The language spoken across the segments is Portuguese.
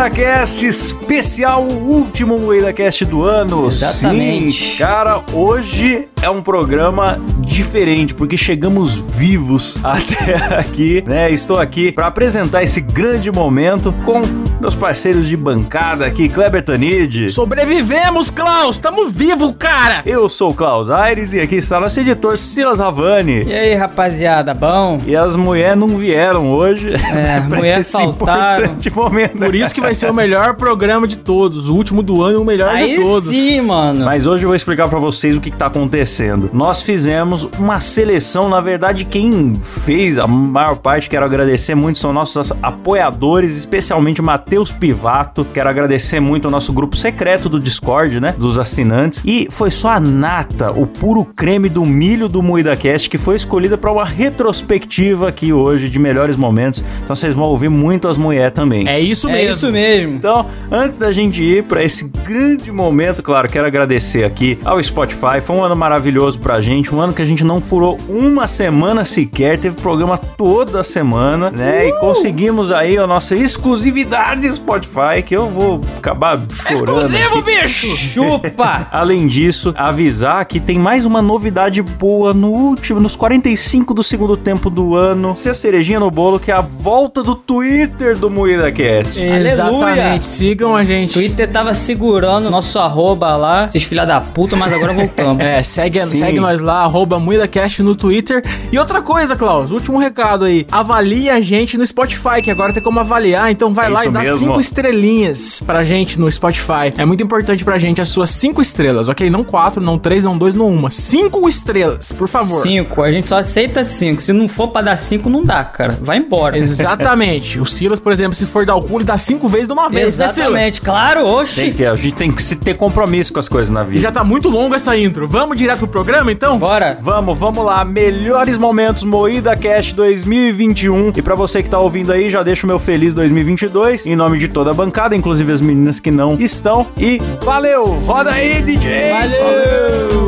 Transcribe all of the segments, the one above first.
MoídaCast especial, o último MoídaCast do ano. Exatamente. Sim, cara, hoje é um programa diferente, porque chegamos vivos até aqui, né? Estou aqui para apresentar esse grande momento com meus parceiros de bancada aqui, Kleber Tanid. Sobrevivemos, Klaus! Tamo vivo, cara! Eu sou o Klaus Aires e aqui está nosso editor Silas Ravani. E aí, rapaziada, bom? E as mulheres não vieram hoje. É, pra mulher esse faltaram. importante momento. Por isso que vai ser o melhor programa de todos. O último do ano, o melhor Aí de todos. sim, mano. Mas hoje eu vou explicar pra vocês o que, que tá acontecendo. Nós fizemos uma seleção, na verdade, quem fez a maior parte, quero agradecer muito, são nossos apoiadores, especialmente o Matheus Pivato. Quero agradecer muito ao nosso grupo secreto do Discord, né? Dos assinantes. E foi só a nata, o puro creme do milho do MuidaCast, que foi escolhida pra uma retrospectiva aqui hoje de melhores momentos. Então vocês vão ouvir muito as mulheres também. É isso é mesmo. isso mesmo. Então, antes da gente ir para esse grande momento, claro, quero agradecer aqui ao Spotify. Foi um ano maravilhoso pra gente, um ano que a gente não furou uma semana sequer, teve programa toda semana, né? E conseguimos aí a nossa exclusividade Spotify, que eu vou acabar chorando. Exclusivo, aqui. bicho! Chupa! Além disso, avisar que tem mais uma novidade boa no último, nos 45 do segundo tempo do ano. Se a cerejinha no bolo, que é a volta do Twitter do MoídaCast. Aleluia! Exatamente. Sigam a gente. Twitter tava segurando o nosso arroba lá, esses filha da puta, mas agora voltamos. É, segue, Sim. segue nós lá, arroba MuidaCast no Twitter. E outra coisa, Klaus, último recado aí. Avalie a gente no Spotify, que agora tem como avaliar. Então vai É lá e dá mesmo. Cinco estrelinhas pra gente no Spotify. É muito importante pra gente as suas cinco estrelas, ok? Não quatro, não três, não dois, não uma. Cinco estrelas, por favor. Cinco, a gente só aceita cinco. Se não for pra dar cinco, não dá, cara. Vai embora. Exatamente. o Silas, por exemplo, se for dar o cu, ele dá cinco vezes de uma vez, né? Exatamente, claro, Tem oxe. que, a gente tem que se ter compromisso com as coisas na E vida. já tá muito longo essa intro. Vamos direto pro programa, então? Bora. Vamos, vamos lá. Melhores momentos Moída Cast 2021. E pra você que tá ouvindo aí, já deixo o meu feliz 2022 em nome de toda a bancada, inclusive as meninas que não estão. E valeu! Roda aí, DJ! Valeu!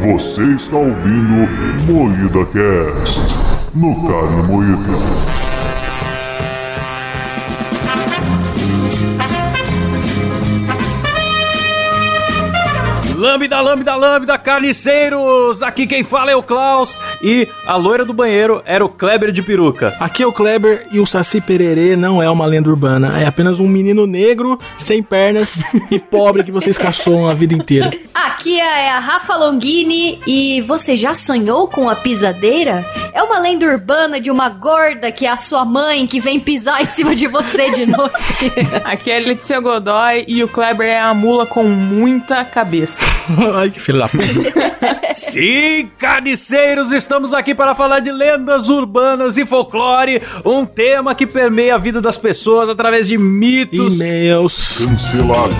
Você está ouvindo Moída Cast no Carne Moída. Lambda, lambda, lambda, carniceiros! Aqui quem fala é o Klaus. E a loira do banheiro era o Kleber de peruca. Aqui é o Kleber e o Saci Pererê não é uma lenda urbana. É apenas um menino negro, sem pernas e pobre que vocês caçou a vida inteira. Aqui é a Rafa Longini e você já sonhou com a pisadeira? É uma lenda urbana de uma gorda que é a sua mãe que vem pisar em cima de você de noite. Aqui é Letícia Godoy e o Kleber é a mula com muita cabeça. Ai, que filho da puta. Sim, carniceiros, estamos aqui para falar de lendas urbanas e folclore, um tema que permeia a vida das pessoas através de mitos. E-mails. Cancelada.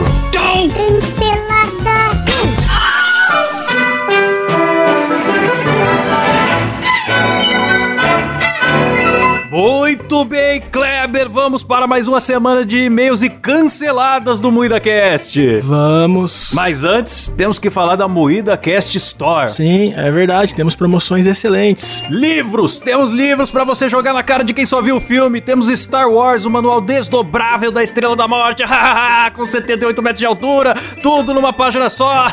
Muito bem, Kleber, vamos para mais uma semana de e-mails e canceladas do MoídaCast. Vamos. Mas antes, temos que falar da MoídaCast Store. Sim, é verdade. Temos promoções excelentes. Livros! Temos livros pra você jogar na cara de quem só viu o filme. Temos Star Wars, o manual desdobrável da Estrela da Morte, com 78 metros de altura, tudo numa página só.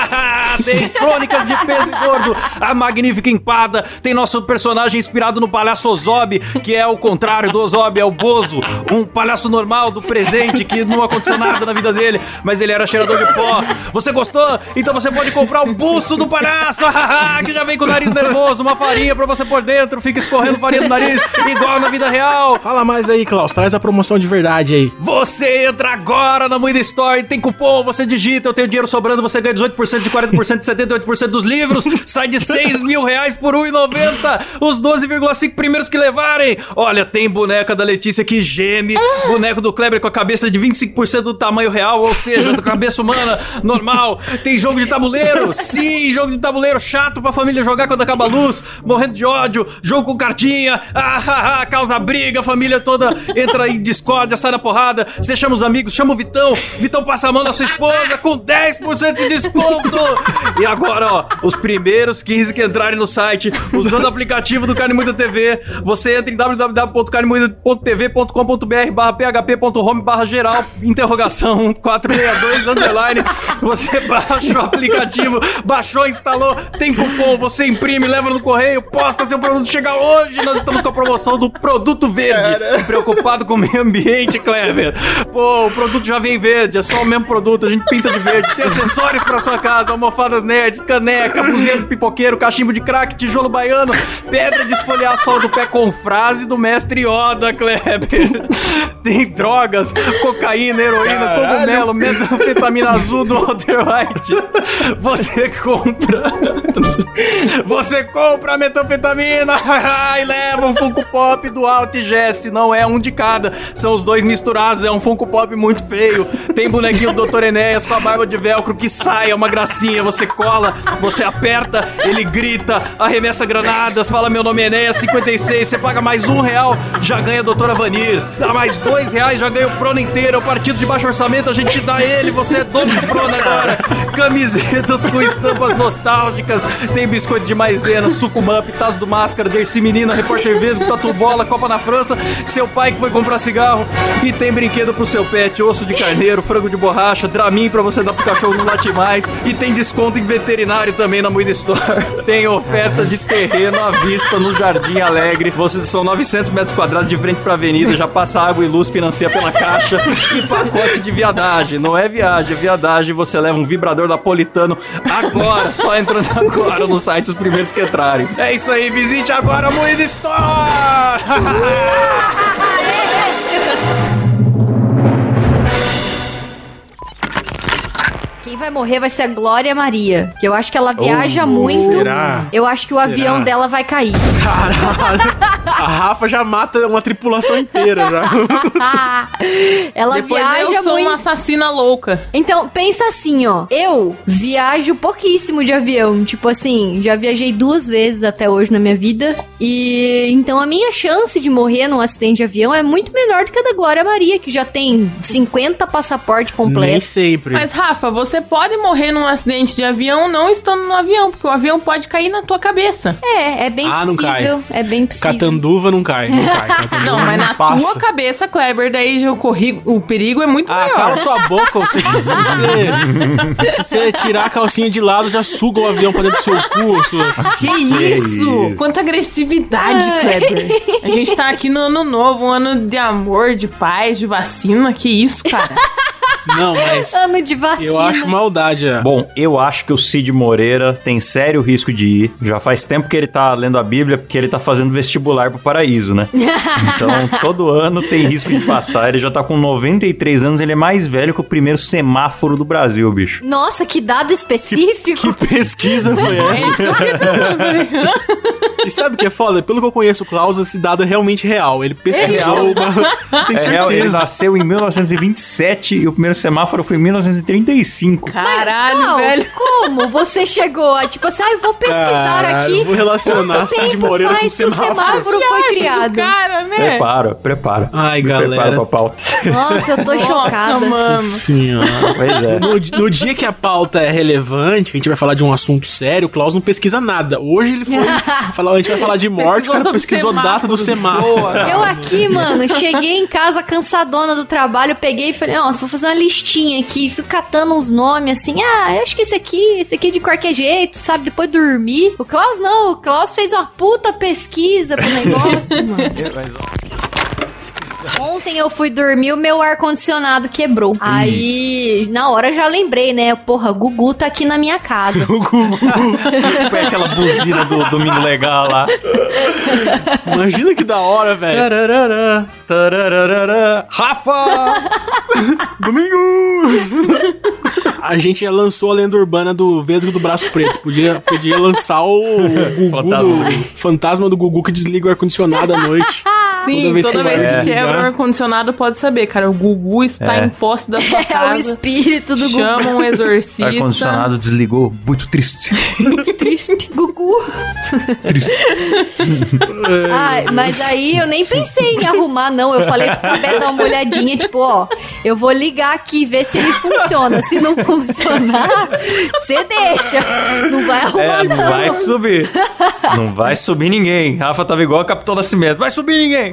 tem crônicas de peso e gordo, a magnífica empada, tem nosso personagem inspirado no palhaço Ozob, que é o contrário do Ozob, é o Bozo, um palhaço normal do presente que não aconteceu nada na vida dele, mas ele era cheirador de pó. Você gostou? Então você pode comprar o busto do palhaço, que já vem com o nariz nervoso, uma farinha pra você por dentro, fica escorrendo farinha do nariz, igual na vida real. Fala mais aí, Klaus. Traz a promoção de verdade aí. Você entra agora na Moeda Store, tem cupom, você digita, eu tenho dinheiro sobrando, você ganha 18% de 40% de 78% dos livros, sai de 6 mil reais por 1,90. Os 12,5 primeiros que levarem. Olha, tem boneca da Letícia que geme, boneco do Kleber com a cabeça de 25% do tamanho real, ou seja, da cabeça humana normal. Tem jogo de tabuleiro, sim, jogo de tabuleiro chato pra família jogar quando acaba a luz, morrendo de ódio, jogo com cartinha, ah, ah, ah, causa briga, a família toda entra em discórdia, sai na porrada, você chama os amigos, chama o Vitão, Vitão passa a mão na sua esposa com 10% de desconto. E agora, ó, os primeiros 15 que entrarem no site, usando o aplicativo do Carne Muita TV, você entra em www.carnemuita.tv.com.br barra php.home barra geral, interrogação 462, underline, você baixa o aplicativo, baixou, instalou, tem cupom, você imprime, leva no correio, posta seu produto, chega hoje, nós estamos com a promoção do produto verde, preocupado com o meio ambiente, Clever. Pô, o produto já vem verde, é só o mesmo produto, a gente pinta de verde, tem acessórios pra sua casa, almofadas nerds, caneca, buzina de pipoqueiro, cachimbo de crack, tijolo baiano, pedra de esfoliar sol do pé com frase do mestre Yoda, Kleber. Tem drogas, cocaína, heroína, cogumelo, metanfetamina azul do Walter White. Você compra. Você compra a metanfetamina e leva um Funko Pop do Alt Jesse. Não é um de cada, são os dois misturados. É um Funko Pop muito feio. Tem bonequinho do Dr. Enéas com a barba de velcro que sai, é uma gracinha. Você cola, você aperta, ele grita, arremessa granadas, fala meu nome é Enéas 56. Você paga mais um real, já ganha a Doutora Vanir. Dá mais dois reais, já ganha o Prono inteiro. É o partido de baixo orçamento, a gente dá ele. Você é dono do Prono agora. Camisetas com estampas nostálgicas. Tem biscoito de maisena, sucumamp, tazo do máscara, Dercy Menina, Repórter Vesgo, Tatu Bola, Copa na França. Seu pai que foi comprar cigarro. E tem brinquedo pro seu pet, osso de carneiro, frango de borracha, Dramin pra você dar pro cachorro não late mais. E tem desconto em veterinário também na Moeda Store. Tem oferta de terreno à vista no Jardim Alegre. Vocês são 900 metros quadrados de frente pra avenida, já passa água e luz, financia pela caixa. E pacote de viadagem. Não é viagem, é viadagem. Você leva um vibrador napolitano agora, só entrando agora no site os primeiros que entrarem. É isso aí, visite agora a Moeda Store! vai morrer vai ser a Glória Maria. Que eu acho que ela viaja muito. será? Eu acho que o Será? avião dela vai cair. Caralho. A Rafa já mata uma tripulação inteira já. ela Depois viaja eu sou muito. uma assassina louca. Então, pensa assim, ó. Eu viajo pouquíssimo de avião. Tipo assim, já viajei duas vezes até hoje na minha vida. E então a minha chance de morrer num acidente de avião é muito menor do que a da Glória Maria, que já tem 50 passaporte Nem completo. sempre. Mas, Rafa, você pode morrer num acidente de avião não estando no avião, porque o avião pode cair na tua cabeça. É, é bem Ah, não possível. É bem possível. Catanduva não cai, não cai. Catanduva Não, mas na passa. tua cabeça, Kleber, daí já o, corri- o perigo é muito Ah, maior. cala sua boca, você, se, você, se você tirar a calcinha de lado, já suga o avião pra dentro do seu cu. Sua... Que isso? Quanta agressividade, Kleber. A gente tá aqui no ano novo, um ano de amor, de paz, de vacina. Que isso, cara? Não, mas Ano de vacina. eu acho maldade. é. Bom, eu acho que o Cid Moreira tem sério risco de ir. Já faz tempo que ele tá lendo a Bíblia, porque ele tá fazendo vestibular pro paraíso, né? Então, todo ano tem risco de passar. Ele já tá com 93 anos, ele é mais velho que o primeiro semáforo do Brasil, bicho. Nossa, que dado específico. Que pesquisa foi É essa? que. Eu falei, hã? E sabe o que é foda? Pelo que eu conheço o Klaus, esse dado é realmente real. Ele pesquisou uma... Tem É real, ele certeza. nasceu em 1927 e o primeiro semáforo foi em 1935. Caralho, Klaus, velho. como você chegou a, tipo assim, ah, eu vou pesquisar Caralho, aqui. eu vou relacionar Cid tempo Moreira com faz que o semáforo. semáforo foi criado? Cara, né? Prepara, prepara. Ai, Me galera. Prepara pra pauta. Nossa, eu tô chocada. Nossa, mano. Senhora. Pois é. No, no dia que a pauta é relevante, que a gente vai falar de um assunto sério, o Klaus não pesquisa nada. Hoje ele foi falar, a gente vai falar de morte, o cara pesquisou data do semáforo. Boa. Eu aqui, mano, cheguei em casa cansadona do trabalho, peguei e falei, nossa, vou fazer uma listinha aqui, fui catando uns nomes assim, ah, eu acho que esse aqui, esse aqui é de qualquer jeito, sabe, depois dormir. O Klaus não, o Klaus fez uma puta pesquisa pro negócio, mano. Ontem eu fui dormir, o meu ar-condicionado quebrou. Aí, na hora já lembrei, né? Porra, o Gugu tá aqui na minha casa. O Gugu. Foi aquela buzina do Domingo Legal lá. Imagina que da hora, velho. Tararara, tararara. Rafa! Domingo! A gente já lançou a lenda urbana do Vesgo do Braço Preto. Podia, podia lançar o, o Gugu Fantasma do, do- fantasma do Gugu que desliga o ar-condicionado à noite. Sim, vez toda que vez vai que quebra o ar-condicionado, pode saber, cara. O Gugu está É. em posse da sua É o casa. espírito do Chama um exorcista. Ar-condicionado desligou, muito triste. Gugu. Triste. Gugu. Ai, mas aí eu nem pensei em arrumar, não. Eu falei pro Cabé dar uma olhadinha, tipo, ó, eu vou ligar aqui, ver se ele funciona. Se não funcionar, você deixa. Não vai arrumar, É, não. não vai subir. Não vai subir ninguém. Rafa tava igual o Capitão Nascimento. Vai subir ninguém.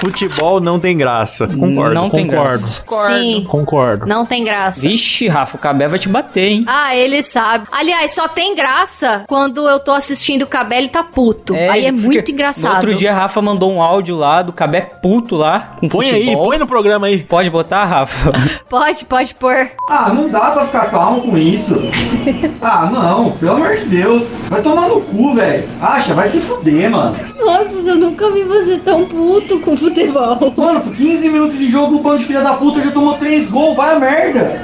Futebol não tem graça. Concordo. Não tem concordo. graça. Discordo. Sim, Concordo. não tem graça. Vixe, Rafa, o Cabé vai te bater, hein? Ah, ele sabe. Aliás, só tem graça quando eu tô assistindo o Cabé e tá puto. Aí é ele muito fica- engraçado. No outro dia, Rafa mandou um áudio lá do Cabé puto lá, com Põe futebol. aí, põe no programa aí. Pode botar, Rafa? Pode, pode pôr. Ah, não dá pra ficar calmo com isso. Ah, não, pelo amor de Deus. Vai tomar no cu, velho. Acha, vai se fuder, mano. Nossa, eu nunca vi você tão puto com futebol. Mano, por 15 minutos de jogo, o bando de filha da puta já tomou 3 gols, vai a merda.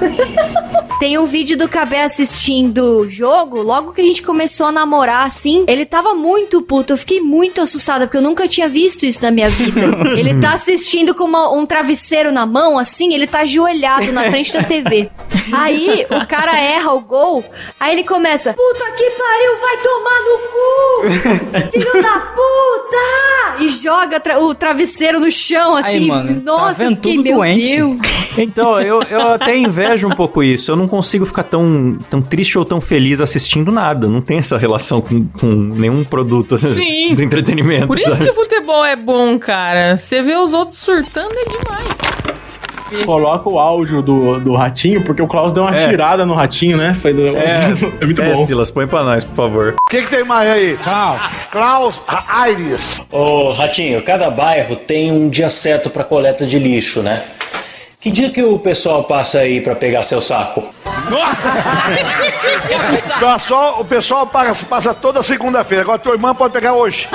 Tem um vídeo do Cabé assistindo o jogo, logo que a gente começou a namorar, assim, ele tava muito puto, eu fiquei muito assustada, porque eu nunca tinha visto isso na minha vida. ele tá assistindo com uma- um travesseiro na mão, assim, ele tá ajoelhado na frente da TV. Aí, o cara erra o gol, aí ele começa, puta que pariu, vai tomar no cu! Filho da puta! E joga tra- o travesseiro no chão, assim. Aí, mano, tá Nossa, eu vendo fiquei, tudo meu doente. Deus. Então, eu, eu até invejo um pouco isso. Eu não consigo ficar tão, tão triste ou tão feliz assistindo nada. Não tem essa relação com, com nenhum produto Sim. do entretenimento. Por isso sabe? que futebol é bom, cara. Você vê os outros surtando é demais. Coloca o áudio do, do ratinho, porque o Klaus deu uma É. tirada no ratinho, né? Foi do... É, é muito é, bom. Silas, põe pra nós, por favor. O que, que tem mais aí? Klaus. Klaus Aires. Ô, Ratinho, cada bairro tem um dia certo para coleta de lixo, né? Que dia que o pessoal passa aí para pegar seu saco? Só, o pessoal passa, passa toda segunda-feira. Agora tua irmã pode pegar hoje.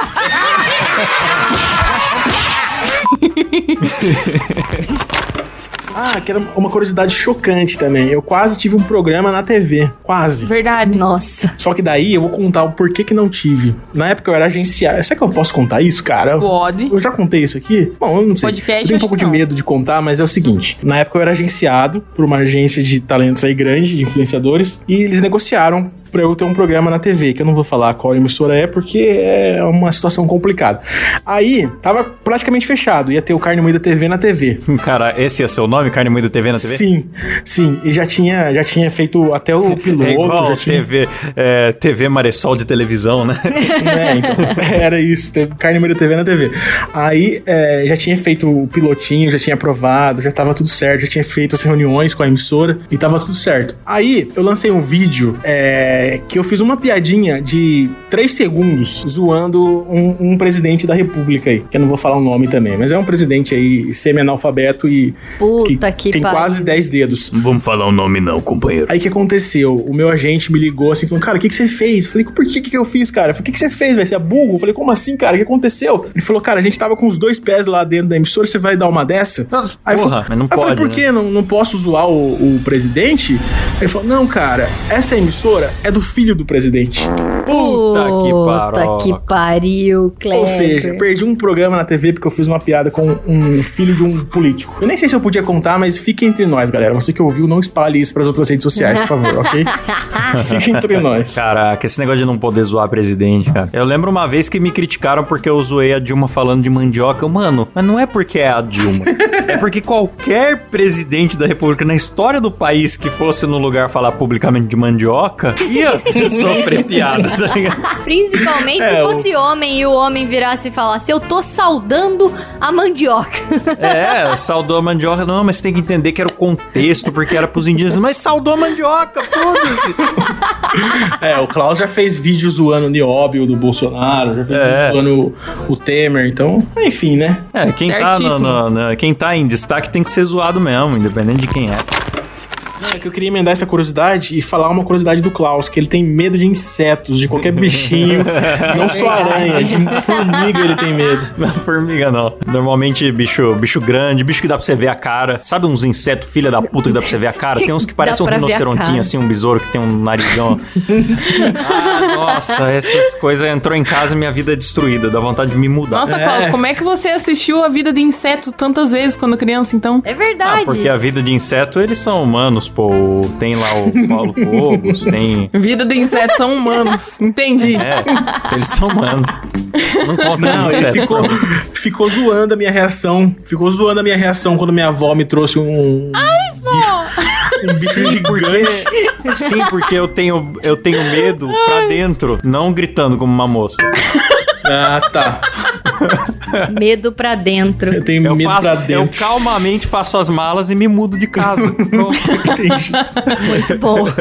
Ah, que era uma curiosidade chocante também. Eu quase tive um programa na TV. Quase. Verdade. Nossa. Só que daí eu vou contar o porquê que não tive. Na época eu era agenciado. Será que eu posso contar isso, cara? Pode. Eu já contei isso aqui? Bom, eu não sei. Podcast, eu tenho um pouco de não. medo de contar, mas é o seguinte. Na época eu era agenciado por uma agência de talentos aí grande, de influenciadores, e eles negociaram pra eu ter um programa na TV, que eu não vou falar qual emissora é, porque é uma situação complicada. Aí, tava praticamente fechado. Ia ter o Carne Moída TV na TV. Cara, esse é seu nome? Carne Moída TV na TV? Sim, sim. E já tinha, já tinha feito até o piloto. É igual já tinha... TV, é, TV Maressol de televisão, né? É, então, era isso, teve carne moída TV na TV. Aí é, já tinha feito o pilotinho, já tinha aprovado, já tava tudo certo, já tinha feito as reuniões com a emissora e tava tudo certo. Aí eu lancei um vídeo é, que eu fiz uma piadinha de 3 segundos zoando um, um presidente da república aí, que eu não vou falar o nome também, mas é um presidente aí semi-analfabeto e Puta que, tem pariu. quase 10 dedos. Não vamos falar o nome não, companheiro. Aí o que aconteceu? O meu agente me ligou assim, falando, cara, o que, que você fez? Eu falei, por que, que eu fiz, cara? Eu falei, o que, que você fez, velho? Você é burro? Eu falei, como assim, cara? O que aconteceu? Ele falou, cara, a gente tava com os dois pés lá dentro da emissora, você vai dar uma dessa? Aí eu Porra, falei- mas não aí eu falei, pode, por né? que não, não posso zoar o, o presidente? Ele falou, não, cara, essa emissora é do filho do presidente. Puta que Puta paroca. que pariu, Kleber. Ou seja, perdi um programa na TV porque eu fiz uma piada com um filho de um político. Eu nem sei se eu podia contar, mas fique entre nós, galera. Você que ouviu, não espalhe isso pras outras redes sociais, por favor, ok? fique entre nós. Caraca, esse negócio de não poder zoar presidente, cara. Eu lembro uma vez que me criticaram porque eu zoei a Dilma falando de mandioca. Eu, Mano, mas não é porque é a Dilma. é porque qualquer presidente da república na história do país que fosse no lugar falar publicamente de mandioca ia sofrer piada, tá ligado? Principalmente É, se o- fosse homem e o homem virasse e falasse, eu tô saudando a mandioca. É, saudou a mandioca. Não, mas tem que entender que era o contexto, porque era pros indígenas. Mas saudou a mandioca, foda-se. É, o Klaus já fez vídeo zoando o Nióbio do Bolsonaro, já fez É. vídeo zoando o, o Temer, então, enfim, né? É, quem tá, no- no- no- quem tá em destaque tem que ser zoado mesmo, independente de quem é. Não, é que eu queria emendar essa curiosidade e falar uma curiosidade do Klaus, que ele tem medo de insetos, de qualquer bichinho, não só aranha, de formiga ele tem medo. Não, formiga não. Normalmente bicho, bicho grande, bicho que dá pra você ver a cara. Sabe uns insetos filha da puta que dá pra você ver a cara? Tem uns que parecem um rinocerontinho, assim, um besouro que tem um narizão. ah, nossa, essas coisas entrou em casa e minha vida é destruída. Dá vontade de me mudar. Nossa, É. Klaus, como é que você assistiu a vida de inseto tantas vezes quando criança, então? É Ah, verdade. porque a vida de inseto, eles são humanos, pô. Tem lá o Paulo Cogos, tem. Vida de insetos são humanos. Entendi. É, eles são humanos. Não conta Não, de ele inseto. ficou, ficou zoando a minha reação. Ficou zoando a minha reação quando minha avó me trouxe um. Ai, vó! Um bicho Sim, gigante. porque, sim, porque eu tenho, eu tenho medo pra dentro, não gritando como uma moça. Ah, tá. Medo pra dentro. Eu tenho Eu, medo faço, pra eu dentro. calmamente faço as malas e me mudo de casa. Muito bom.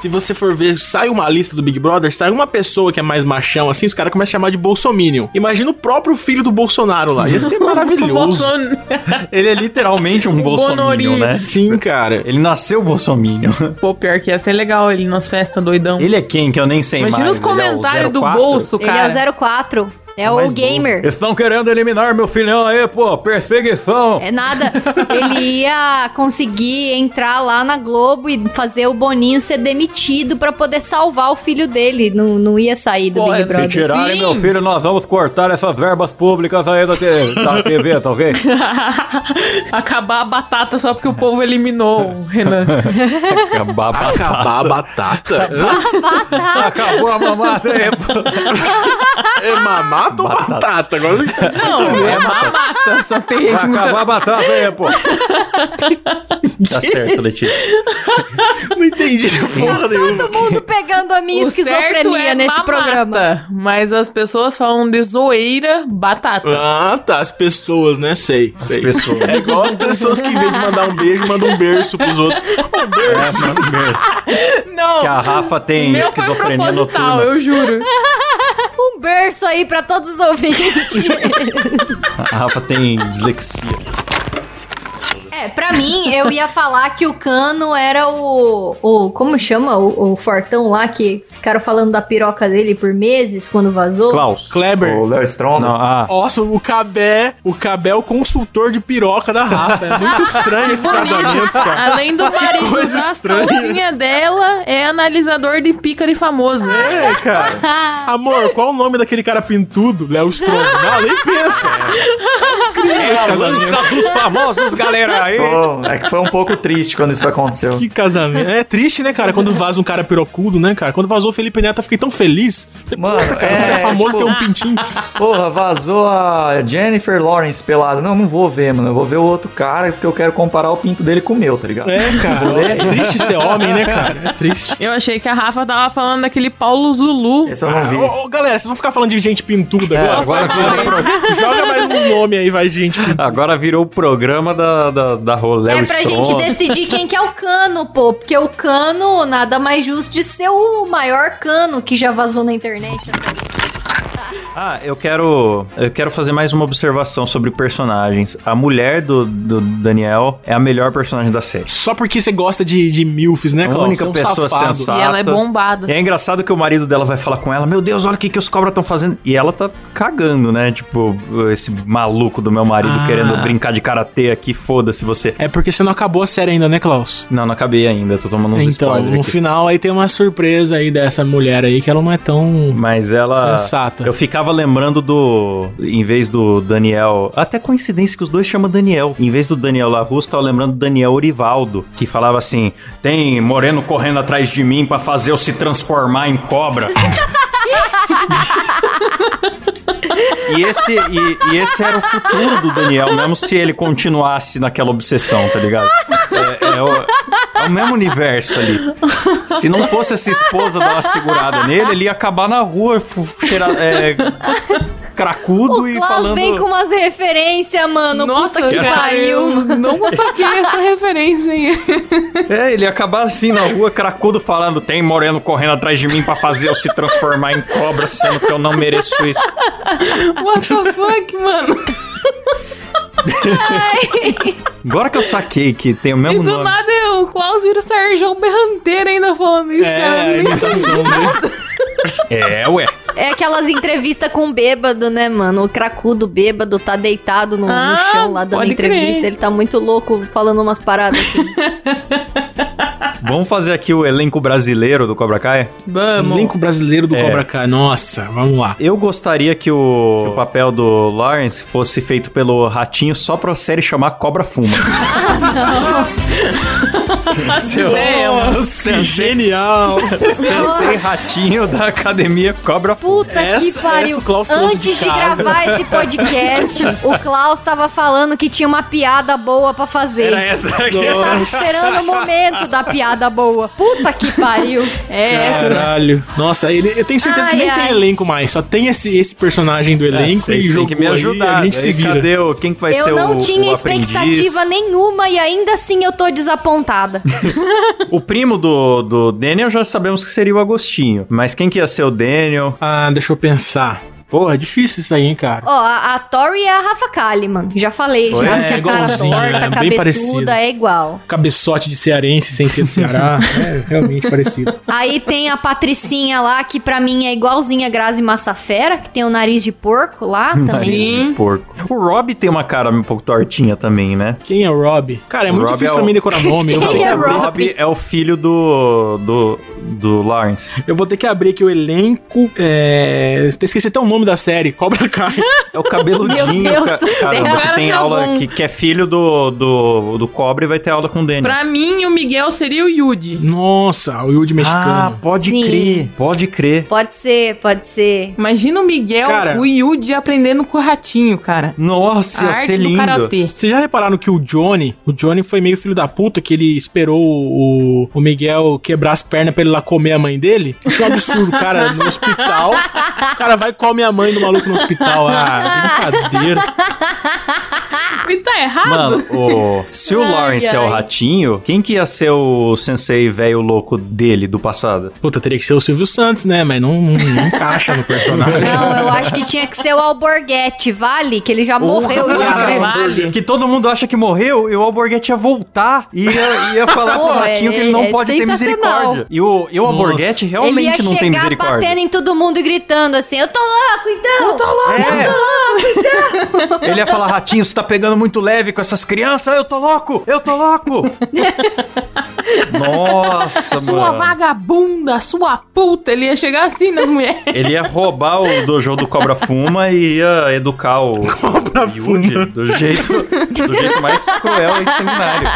Se você for ver, sai uma lista do Big Brother, sai uma pessoa que é mais machão, assim, os caras começam a chamar de Bolsominion. Imagina o próprio filho do Bolsonaro lá. Ia ser maravilhoso. Ele é literalmente um bolsominion, né? Sim, cara. Ele nasceu bolsominion. Pô, pior que ia ser legal ele nas festas doidão. Ele é quem que eu nem sei Imagina mais. os Ele é comentários do 04? bolso, Ele cara. é o 04. É o Mais gamer. novo. Estão querendo eliminar meu filhão aí, pô. Perseguição. É nada. Ele ia conseguir entrar lá na Globo e fazer o Boninho ser demitido pra poder salvar o filho dele. Não, não ia sair do Pô, Big se Brother. Se tirarem Sim. meu filho, nós vamos cortar essas verbas públicas aí da, te- da TV, talvez. Acabar a batata só porque o povo eliminou o Renan. Acabar a Acabar a batata? Acabou a mamata aí, pô. é mamata ou Batata. batata? Agora eu não. Não, é mamata, só tem gente Vai muito... acabar a batata aí, pô. Tá certo, Letícia. não entendi porra nenhuma. Todo mundo pegando a minha O certo esquizofrenia é nesse mamata, programa. Mas as pessoas falam de zoeira batata. Ah, tá. As pessoas, né? Sei. sei. pessoas. É igual as pessoas que, em vez de mandar um beijo, mandam um berço pros outros. Um berço. É, mano, mesmo. Não, Que a Rafa tem esquizofrenia noturna. eu juro. Um berço aí pra todos os ouvintes. A Rafa tem dislexia. É, pra mim, eu ia falar que o Cano era o. o como chama? O, o Fortão lá que ficaram falando da piroca dele por meses quando vazou. Klaus. Kleber. O Léo Stronda. Não, ah. Nossa, o Cabé, o Cabé é o consultor de piroca da Rafa. É muito estranho esse casamento, cara. Além do marido coisa da calcinha dela, é analisador de pícaro famoso. É, cara. Amor, qual o nome daquele cara pintudo? Léo Stronda. Não, nem pensa. É incrível esse casamento. Lança dos famosos, galera aí. Pô, é que foi um pouco triste quando isso aconteceu. Que casamento. É triste, né, cara? Quando vaza um cara pirocudo, né, cara? Quando vazou o Felipe Neto, eu fiquei tão feliz. Mano, Puta, cara, o cara é, é famoso tipo- tem um pintinho. Porra, vazou a Jennifer Lawrence pelada. Não, não vou ver, mano. Eu vou ver o outro cara porque eu quero comparar o pinto dele com o meu, tá ligado? É, cara. É triste ser homem, né, cara? É triste. Eu achei que a Rafa tava falando daquele Paulo Zulu. Esse eu não vi. Ô, ô, galera, vocês vão ficar falando de gente pintuda É, agora? agora, Joga mais uns nomes aí, vai, gente pintuda. agora virou o programa da, da, da Rolé É pra gente decidir quem que é o cano, pô. Porque o cano nada mais justo de ser o maior cano que já vazou na internet. Ah, eu quero, eu quero fazer mais uma observação sobre personagens. A mulher do, do Daniel é a melhor personagem da série. Só porque você gosta de, de milfs, né, A Klaus? única é um pessoa safado. sensata. E ela é bombada. E é engraçado que o marido dela vai falar com ela: Meu Deus, olha o que, que os cobras estão fazendo. E ela tá cagando, né? Tipo, esse maluco do meu marido Ah. querendo brincar de karatê aqui, foda-se você. É porque você não acabou a série ainda, né, Klaus? Não, não acabei ainda, tô tomando uns Então, spoilers no aqui. final aí tem uma surpresa aí dessa mulher aí que ela não é tão. Mas ela. Sensata. Eu ficava lembrando do. Em vez do Daniel. Até coincidência que os dois chamam Daniel. Em vez do Daniel Larusso, tava lembrando do Daniel Orivaldo. Que falava assim: tem moreno correndo atrás de mim pra fazer eu se transformar em cobra. E esse, e, e esse era o futuro do Daniel, mesmo se ele continuasse naquela obsessão, tá ligado? É, é o, é o mesmo universo ali. Se não fosse essa esposa dar uma segurada nele, ele ia acabar na rua, cheira, é, cracudo O e Klaus falando. vem com umas referências, mano. Nossa, Puta que cara, pariu. eu não saquei essa referência aí. É, ele ia acabar assim na rua, cracudo, falando: tem moreno correndo atrás de mim pra fazer eu se transformar em cobra, sendo que eu não mereço isso. What the fuck, mano? Agora que eu saquei que tem o E mesmo do nome. nada o Klaus vira o Sarjão berranteiro ainda falando isso, É, cara. a imitação dele. É, ué. É aquelas entrevistas com bêbado, né, mano? O cracudo bêbado tá deitado no, no Ah, chão lá dando entrevista. crer. Ele tá muito louco falando umas paradas assim. Vamos fazer aqui o elenco brasileiro do Cobra Kai? Vamos. Elenco brasileiro do É. Cobra Kai. Nossa, vamos lá. Eu gostaria que o, que o papel do Lawrence fosse feito pelo Ratinho só pra série chamar Cobra Fuma. Seu, Nossa, que genial. Sensei Ratinho da academia Cobra. Puta Essa- que pariu. essa o Antes de de, gravar esse podcast, o Klaus tava falando que tinha uma piada boa pra fazer. Era essa aqui. Eu tava esperando o momento da piada boa. Puta que pariu. É essa. Caralho. Nossa, ele, eu tenho certeza que Ai, nem ai. tem elenco mais. Só tem esse, esse personagem do É, elenco e vocês têm jogou que me aí, ajudar. a gente se Daí, vira. Cadê o, quem que vai ser Eu não o, tinha o expectativa aprendiz? nenhuma e ainda assim eu tô desapontada. O primo do, do Daniel já sabemos que seria o Agostinho. Mas quem que ia ser o Daniel? Ah, deixa eu pensar. Porra, é difícil isso aí, hein, cara. Ó, a, a Tori é a Rafa Kalimann. Já falei, Oi? já É, que a cara igualzinho, torta, é, bem parecido. cabeçuda, é igual. Cabeçote de cearense sem ser do Ceará. é realmente parecido. Aí tem a Patricinha lá, que pra mim é igualzinha a Grazi Massafera, que tem o nariz de porco lá também. Nariz de porco. O Rob tem uma cara um pouco tortinha também, né? Quem é o Rob? Cara, é O muito Rob difícil é pra o- mim decorar nome. Eu, Quem é o Rob? Rob é o filho do, do, do Lawrence. eu vou ter que abrir aqui o elenco. É... Esqueci até o nome da série. Cobra Kai. É o cabeludinho, Meu Deus ca- do céu. caramba, que Cara, tem tá aula, que, que é filho do, do, do Cobre e vai ter aula com o Daniel. Pra mim, o Miguel seria o Yudi. Nossa, o Yudi Ah, mexicano. pode Sim. crer, pode crer. Pode ser, pode ser. Imagina o Miguel, Cara. o Yudi aprendendo com o ratinho, cara. Nossa, a ia arte ser do lindo. Vocês já repararam que o Johnny, o Johnny foi meio filho da puta que ele esperou o, o Miguel quebrar as pernas pra ele ir lá comer a mãe dele? Achei um absurdo, cara, no hospital. O cara vai e come a mãe do maluco no hospital. Ah, brincadeira. E tá errado? Mano, o, se o Ai, Lawrence é o ai. ratinho, quem que ia ser o sensei velho louco dele, do passado? Puta, teria que ser o Silvio Santos, né? Mas não, não, não encaixa no personagem. Não, eu acho que tinha que ser o Alborguete, vale? Que ele já morreu já. Porra, velho. vale. Que todo mundo acha que morreu e o Alborguete ia voltar e ia, ia falar pro Pô, ratinho é- que ele não é pode ter misericórdia. E o, e o Alborguete Ele ia realmente não tem chegar misericórdia. batendo em todo mundo e gritando assim, eu tô louco então! Eu tô louco! É. Ele ia falar, ratinho, você tá pegando muito leve com essas crianças? Eu tô louco! Eu tô louco! Nossa, Sua mano. vagabunda, sua puta. Ele ia chegar assim nas mulheres. Ele ia roubar o dojo do Cobra Fuma e ia educar o Yuji do jeito, do jeito mais cruel e sanguinário.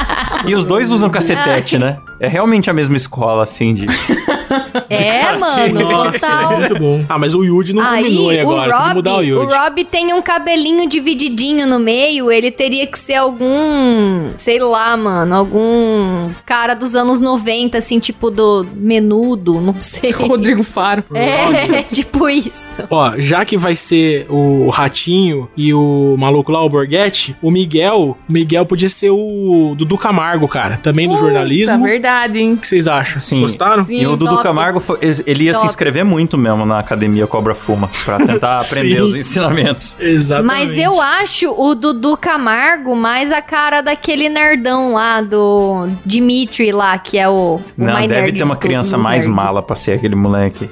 E os dois usam cacetete, né? É realmente a mesma escola, assim, de... É, mano, Nossa, total. é muito bom. Ah, mas o Yudi não combinou aí Aí, agora. o Tem que Rob, mudar o o Yudi. Rob tem um cabelinho divididinho no meio, ele teria que ser algum, sei lá, mano, algum cara dos anos 90, assim, tipo do menudo, não sei. Rodrigo Faro. É, tipo isso. Ó, já que vai ser o Ratinho e o maluco lá, o Borghetti, o Miguel, o Miguel podia ser o Dudu Camargo, cara. Também do jornalismo. verdade, hein? O que vocês acham? Sim. Gostaram? Sim. E o Dudu. Camargo, foi- ele ia se Top. inscrever muito mesmo na Academia Cobra Fuma, pra tentar aprender os ensinamentos. Exatamente. Mas eu acho o Dudu Camargo mais a cara daquele nerdão lá do Dimitri lá, que é o, o Não, mais deve nerd ter uma criança mais nerds. mala pra ser aquele moleque.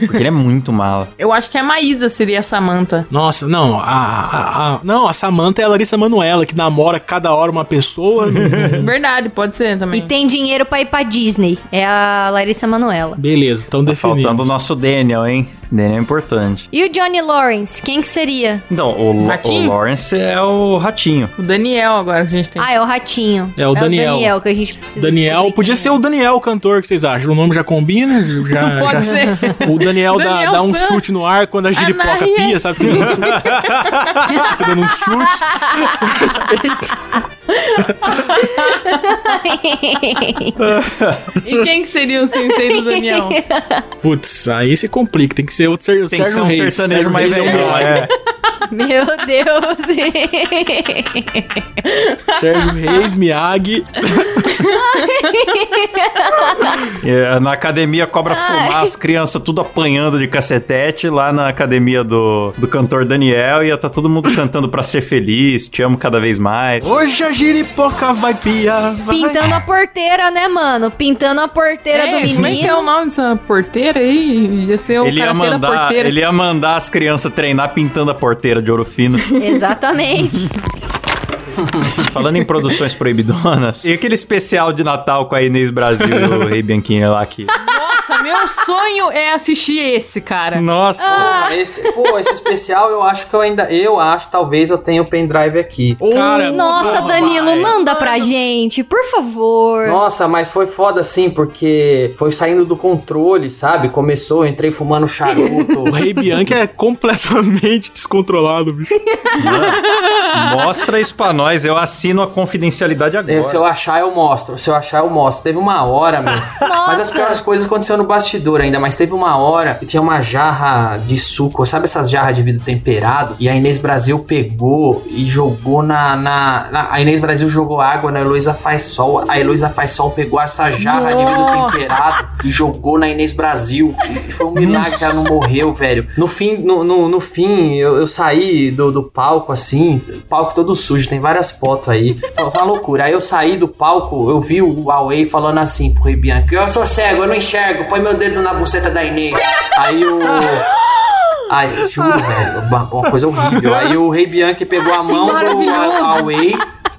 Porque ele é muito mala. Eu acho que a Maísa seria a Samanta. Nossa, não, a, a, a- não, a Samantha é a Larissa Manoela, que namora cada hora uma pessoa. Verdade, pode ser E também. tem dinheiro pra ir pra Disney. É a Larissa Manoela. Beleza, então Tá definido. faltando o nosso Daniel, hein? Daniel é importante. E o Johnny Lawrence, quem que seria? Então, o, o? Lawrence é o ratinho. O Daniel agora que a gente tem. Ah, é o Ratinho. É o Daniel. É o Daniel que a gente precisa Daniel, podia quem ser é. o Daniel, o cantor, que vocês acham? O nome já combina? Já, Pode já- ser. O Daniel, dá, Daniel dá um San. chute no ar quando a giripoca Anaia. pia, sabe? Fica dando um chute. E quem que seria o sensei do Daniel? Putz, aí se complica. Tem que ser o, Ser- o Tem que ser Sérgio um Reis. sertanejo Sérgio mais é velho. É. Meu Deus. Sérgio Reis, Miyagi. É, na academia cobra fumar, as crianças tudo apanhando de cacetete. Lá na academia do, do cantor Daniel, ia tá todo mundo cantando pra ser feliz, te amo cada vez mais. Hoje a giripoca vai piar. vai. Pintando a porteira, né, mano? Pintando a porteira É, do menino. como é que é o nome dessa porteira aí? Ia ser o Ele ia, mandar, ele ia mandar as crianças treinar pintando a porteira de ouro fino. Exatamente. Falando em produções proibidonas, e aquele especial de Natal com a Inês Brasil e o Rei Bianchini lá aqui. Nossa, meu sonho é assistir esse, cara. Nossa! Ah. Esse, pô, esse especial eu acho que eu ainda. Eu acho, talvez eu tenha o pendrive aqui. Cara, Nossa, Danilo, vai. manda pra gente, por favor. Nossa, mas foi foda assim, porque foi saindo do controle, sabe? Começou, eu entrei fumando charuto. O Rei Bianchi é completamente descontrolado, bicho. Mostra isso pra nós, eu assino a confidencialidade agora. Se eu achar, eu mostro. Se eu achar, eu mostro. Teve uma hora, meu. Mas as piores coisas aconteceram no bastidor ainda. Mas teve uma hora que tinha uma jarra de suco. Sabe essas jarras de vidro temperado? E a Inês Brasil pegou e jogou na. na, na- a Inês Brasil jogou água na Heloísa Faz Sol. A Heloísa Faz Sol pegou essa jarra de vidro Nossa. temperado e jogou na Inês Brasil. E foi um milagre que ela não morreu, velho. No fim, no, no, no fim eu, eu saí do, do palco assim, palco todo sujo, tem várias fotos aí. Foi, foi uma loucura. Aí eu saí do palco, eu vi o Huawei falando assim pro Rei Bianchi: Eu sou cego, eu não enxergo, põe meu dedo na buceta da Inês. Aí o. Ai, juro, velho, uma, uma coisa horrível. Aí o Rei Bianchi pegou a mão do. Huawei,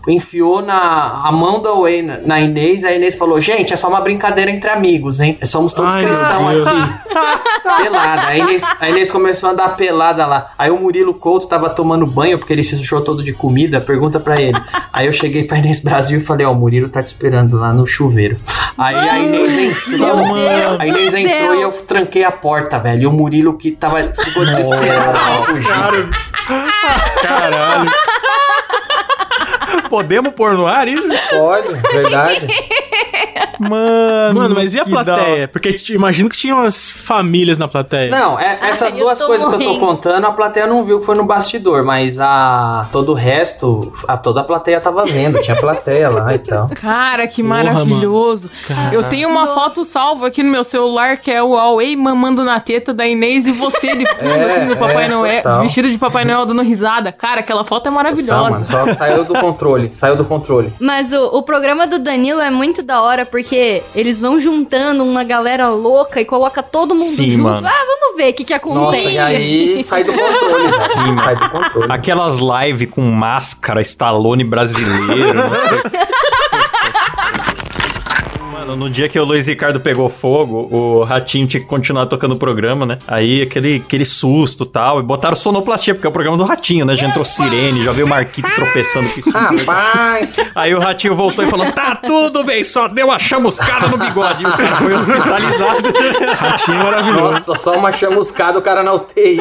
enfiou na a mão do Huawei na, na Inês, a Inês falou: Gente, é só uma brincadeira entre amigos, hein? Somos todos Ai, cristãos aqui. Pelada. A Inês, a Inês começou a andar pelada lá. Aí o Murilo Couto tava tomando banho, porque ele se sujou todo de comida. Pergunta pra ele. Aí eu cheguei pra Inês Brasil e falei: Ó, o Murilo tá te esperando lá no chuveiro. Aí a Inês entrou. Deus A Inês entrou e eu tranquei a porta, velho. E o Murilo que tava, ficou desesperado. Caralho. Podemos pôr no ar isso? Pode, verdade. Mano, Mano, mas e a plateia? Porque t- imagino que tinha umas famílias na plateia. Não, é- essas Ai, duas coisas que eu tô morrendo. contando, a plateia não viu que foi no bastidor, mas a todo o resto, a, toda a plateia tava vendo, tinha plateia lá e tal. Cara, que Porra, maravilhoso. Eu tenho uma foto salva aqui no meu celular que é o Huawei mamando na teta da Inês e você de fundo, É, assim, do Papai é, Noel, total. vestido de Papai Noel dando risada. Cara, aquela foto é maravilhosa. mano, só saiu do controle, saiu do controle. Mas o, o programa do Danilo é muito da hora, porque eles vão juntando uma galera louca e coloca todo mundo Sim, junto. mano. Ah, vamos ver o que, que acontece. Nossa, e aí sai do controle, sim, sai do controle. Aquelas lives com máscara, Stallone brasileiro, não sei. No dia que o Luiz Ricardo pegou fogo, o Ratinho tinha que continuar tocando o programa, né? Aí aquele, aquele susto e tal. E botaram sonoplastia, porque é o programa do Ratinho, né? Já entrou sirene, já veio o Marquito tropeçando com isso. Rapaz, Aí o Ratinho voltou e falou: tá tudo bem, só deu uma chamuscada no bigode. E o cara foi hospitalizado. Ratinho maravilhoso. nossa, só uma chamuscada, o cara na UTI.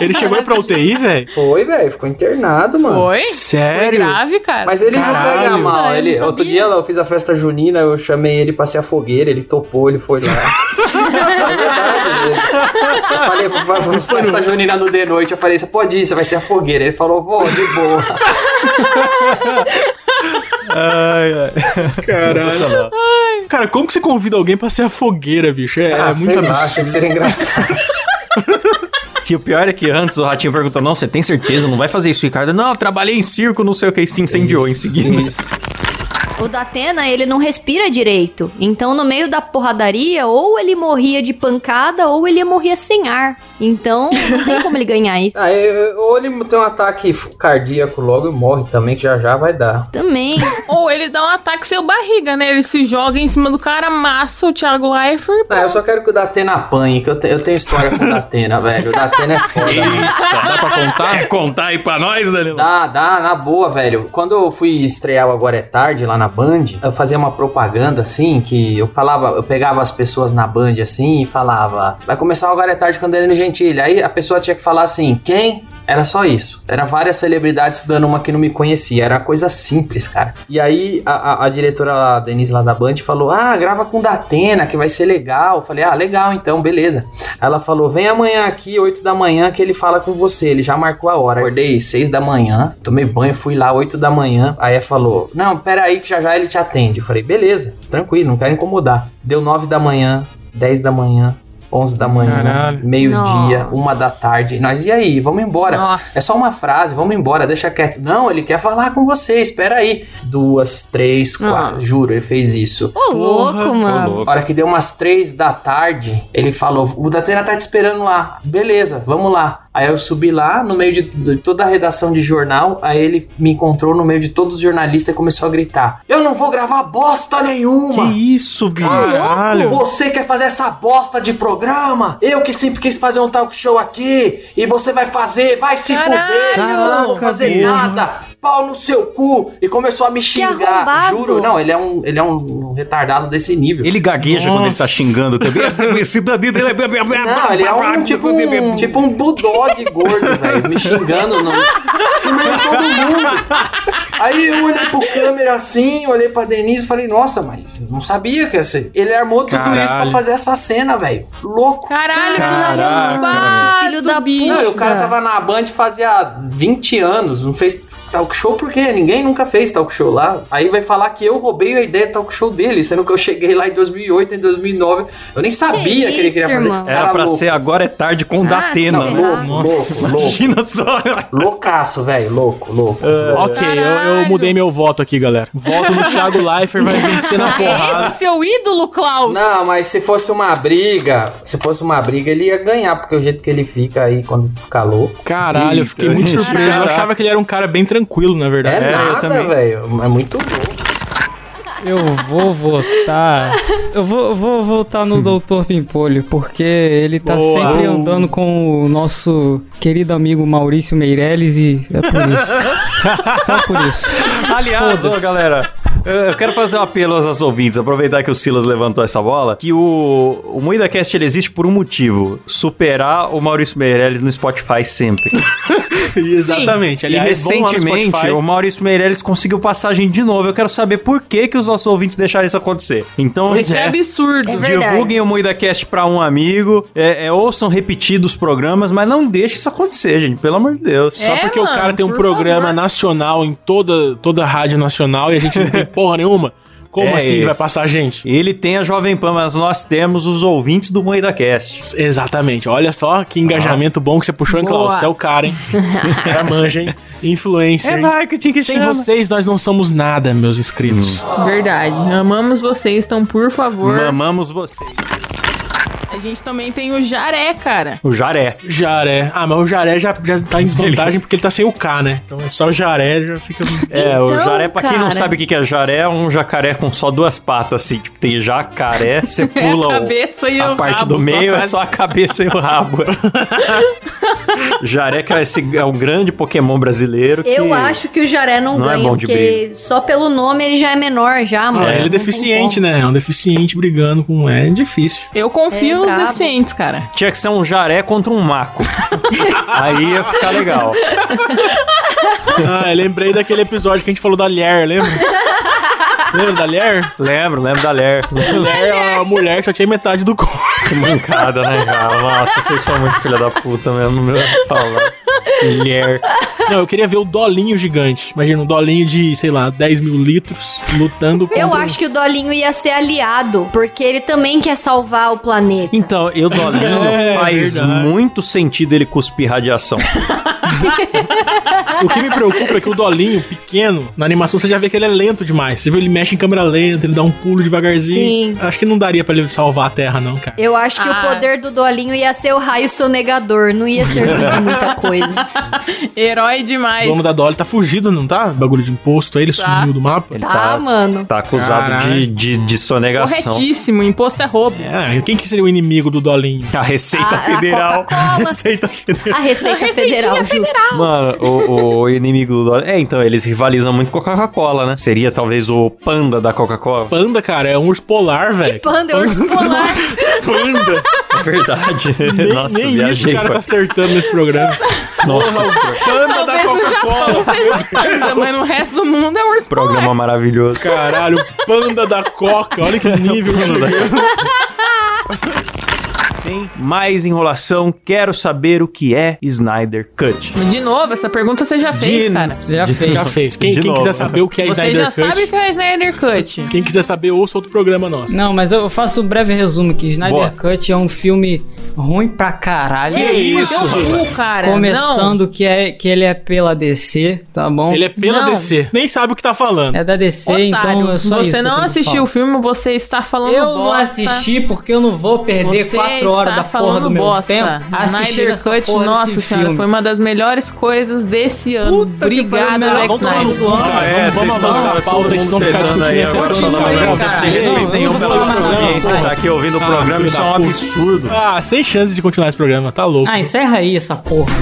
Ele chegou aí pra UTI, velho? Foi, velho, ficou internado, mano. Foi? Foi Sério? grave, cara. Mas ele não Caralho. pega mal. Ah, Ele, não outro dia eu fiz a festa junina, eu chamei ele pra ser a fogueira, ele topou, ele foi lá. é verdade. Eu falei, vamos festa junina no de noite. Eu falei, você pode ir, você vai ser a fogueira. Ele falou, vou, de boa. ai, ai. Caralho. Cara, como que você convida alguém pra ser a fogueira, bicho? É, ah, é muito absurdo. que seria engraçado. E o pior é que antes o Ratinho perguntou: Não, você tem certeza? Não vai fazer isso, Ricardo? Não, eu trabalhei em circo, não sei o que, e se incendiou em seguida. Isso. O Datena, ele não respira direito. Então, no meio da porradaria, ou ele morria de pancada, ou ele morria sem ar. Então, não tem como ele ganhar isso. Ah, eu- ou ele tem um ataque cardíaco logo e morre também, que já já vai dar. Também. Ou ele dá um ataque seu barriga, né? Ele se joga em cima do cara, amassa o Thiago Leifert. Não, eu só quero que o Datena apanhe, que eu, te- eu tenho história com o Datena, velho. O Datena é foda, mano. Dá pra contar? Contar aí pra nós, Danilo? Dá, dá, na boa, velho. Quando eu fui estrear o Agora é Tarde lá na Band, eu fazia uma propaganda assim, que eu falava, eu pegava as pessoas na Band assim e falava, vai começar Agora é Tarde com Danilo Gentili. Aí a pessoa tinha que falar assim, quem? Era só isso. Era várias celebridades dando uma que não me conhecia. Era coisa simples, cara. E aí a, a, a diretora a Denise lá da Band falou: Ah, grava com Datena, que vai ser legal. Eu falei, ah, legal, então, beleza. Ela falou: vem amanhã aqui, 8 da manhã, que ele fala com você. Ele já marcou a hora. Acordei 6 da manhã, tomei banho, fui lá 8 da manhã. Aí ela falou: Não, pera aí que já já ele te atende. Eu falei, beleza, tranquilo, não quero incomodar. Deu 9 da manhã, 10 da manhã. 11 da manhã, meio-dia, uma da tarde. Nós, e aí? Vamos embora. Nossa. É só uma frase, vamos embora, deixa quieto. Não, ele quer falar com você, espera aí. Duas, três, quatro. Nossa. Juro, ele fez isso. Ô, louco, mano. louco. A hora que deu umas três da tarde, ele falou: O Datena tá te esperando lá. Beleza, vamos lá. Aí eu subi lá, no meio de, de toda a redação de jornal. Aí ele me encontrou no meio de todos os jornalistas e começou a gritar: Eu não vou gravar bosta nenhuma! Que isso, bicho? Caralho. Você quer fazer essa bosta de programa? Eu que sempre quis fazer um talk show aqui e você vai fazer, vai se Caralho. fuder, eu não vou fazer nada. Pau no seu cu e começou a me xingar. Juro, não, ele é um, ele é um retardado desse nível. Ele gagueja quando ele tá xingando também. Esse danilo dele é... Não, ele é um tipo um, tipo um bulldog gordo, velho, me xingando no, no meio de todo mundo. Aí eu olhei pro câmera assim, olhei pra Denise e falei, nossa, mas não sabia que ia ser. Ele armou tudo Caralho. isso pra fazer essa cena, velho. Louco. Caralho, que Caraca, Que filho da bicho. Não, e o cara tava na Band fazia 20 anos, não fez talk show por quê? Ninguém nunca fez talk show lá. Aí vai falar que eu roubei a ideia de talk show dele, sendo que eu cheguei lá em 2008, em 2009. Eu nem sabia que, ele isso, queria fazer. irmão? Era pra louco. ser agora é tarde com Ah, Datena. Louco, louco, louco. Imagina só. Loucaço, velho. Louco, louco. Ok, eu, eu mudei meu voto aqui, galera. Voto no Thiago Leifert, vai vencer na porrada. Esse seu ídolo, Klaus. Não, mas se fosse uma briga, se fosse uma briga, ele ia ganhar, porque o jeito que ele fica aí quando fica louco. Caralho, eu fiquei muito surpreso. Eu achava que ele era um cara bem tranquilo, na É, verdade. eu nada, também. velho. É muito louco. Eu vou votar. Eu vou, vou votar no Doutor Pimpolho, porque ele tá Boa. sempre andando com o nosso querido amigo Maurício Meirelles e é por isso. Só por isso. Aliás, ô, galera, eu quero fazer um apelo aos ouvintes, aproveitar que o Silas levantou essa bola, que o, o MoídaCast ele existe por um motivo, superar o Maurício Meirelles no Spotify sempre. Exatamente. e lá no recentemente, o Maurício Meirelles conseguiu passagem de novo. Eu quero saber por que, que os nossos ouvintes deixaram isso acontecer. Então, Isso é absurdo. É divulguem o MoídaCast pra um amigo, é, é, ouçam repetidos programas, mas não deixe isso acontecer, gente, pelo amor de Deus. Só É, porque o mano, cara tem um programa favor. nacional em toda, toda a rádio nacional e a gente não tem porra nenhuma. Como É, assim é. vai passar a gente? Ele tem a Jovem Pan, mas nós temos os ouvintes do MoídaCast. Exatamente. Olha só que engajamento bom que você puxou, hein. Klaus? Você é o cara, hein? Era manja, hein? Influencer. hein? marketing que Sem vocês, nós não somos nada, meus inscritos. Verdade. Amamos vocês, então, por favor. Mamamos você. A gente também tem o Jaré, cara. O Jaré. Jaré. Ah, mas o Jaré já, já tá em desvantagem porque ele tá sem o K, né? Então é só o Jaré, já fica. É, o Então, jaré, pra quem não sabe o que é jaré, é um jacaré com só duas patas, assim. Tipo, tem jacaré, você É pula a o- cabeça e a o parte rabo, do meio, é quase. só a cabeça e o rabo. jaré que é, esse, é um grande Pokémon brasileiro. Eu acho que o Jaré não, não é ganha, bom de porque só pelo nome ele já é menor, já, mano. É, ele é deficiente, né? É um deficiente brigando com. É difícil. Eu confio Brabo. deficientes, cara. Tinha que ser um jaré contra um maco. Aí ia ficar legal. Ah, eu lembrei daquele episódio que a gente falou da Lier, lembra? lembra da Lier? Lembro, lembro da Ler. Lier é uma mulher que só tinha metade do corpo. Que mancada, né, cara? Nossa, vocês são muito filha da puta mesmo, meu. Fala. Mulher. Não, eu queria ver o Dolinho gigante. Imagina, um Dolinho de, sei lá, 10 mil litros lutando contra... Eu acho que o Dolinho ia ser aliado, porque ele também quer salvar o planeta. Então, eu Dolinho É, faz verdade. muito sentido ele cuspir radiação. O que me preocupa é que o Dolinho, pequeno, na animação você já vê que ele é lento demais. Você vê ele mexe em câmera lenta, ele dá um pulo devagarzinho. Sim. Acho que não daria pra ele salvar a Terra, não, cara. Eu acho que Ah. o poder do Dolinho ia ser o raio sonegador, não ia servir de muita coisa. Herói O demais. dono da Dolly tá fugido, não tá? Bagulho de imposto aí, ele Tá. sumiu do mapa. Ele Tá, tá, mano. tá acusado de, de, de sonegação. Corretíssimo, imposto é roubo. É, quem que seria o inimigo do Dolinho? A Receita A- a Federal. Coca-Cola. Receita Federal. A Receita Federal, justo. Mano, o, o inimigo do Dolinho. É, então, eles rivalizam muito com a Coca-Cola, né? Seria talvez o panda da Coca-Cola. Panda, cara, é um urso polar, velho. Panda, é urso polar. Panda. verdade. Nem, Nossa, nem isso viajei. o cara foi- tá acertando nesse programa. Nossa, Panda da Talvez no Japão Coca-Cola. seja panda, mas no resto do mundo é urso programa maravilhoso. Caralho, panda da Coca. Olha que nível que chegou. Sem mais enrolação, quero saber o que é Snyder Cut. De novo, essa pergunta você já fez, De- cara. Você já fez. Já fez. Quem, De quem quiser saber o que é Você Snyder já Cut, sabe o que é Snyder Cut. quem quiser saber, ouça outro programa nosso. Não, mas eu faço um breve resumo que Snyder Boa. Cut é um filme ruim pra caralho. Que isso, Teu cu, cara. Começando que, é, que ele é pela DC, tá bom? Ele é pela Não. DC. Nem sabe o que tá falando. É da DC, Não. então Otário, é só você isso. eu não assistiu o filme, você está falando Eu não bosta. assisti porque eu não vou perder Você quatro horas da porra falando do meu bosta. tempo assistindo Snyder essa Cut, porra nossa desse senhora, filme. foi uma das melhores coisas desse ano. Puta que pariu, Obrigada, melhor Zack vamos tomar no Snyder. cu. Cara, É, vamos, vocês vamos estão avançar a pauta, eles vão ficar discutindo aí até o final. Não, têm não um vou pela audiência, tá aqui ouvindo o Ah, programa, isso é um absurdo. Ah, sem chances de continuar esse programa, tá louco. Ah, encerra aí essa porra.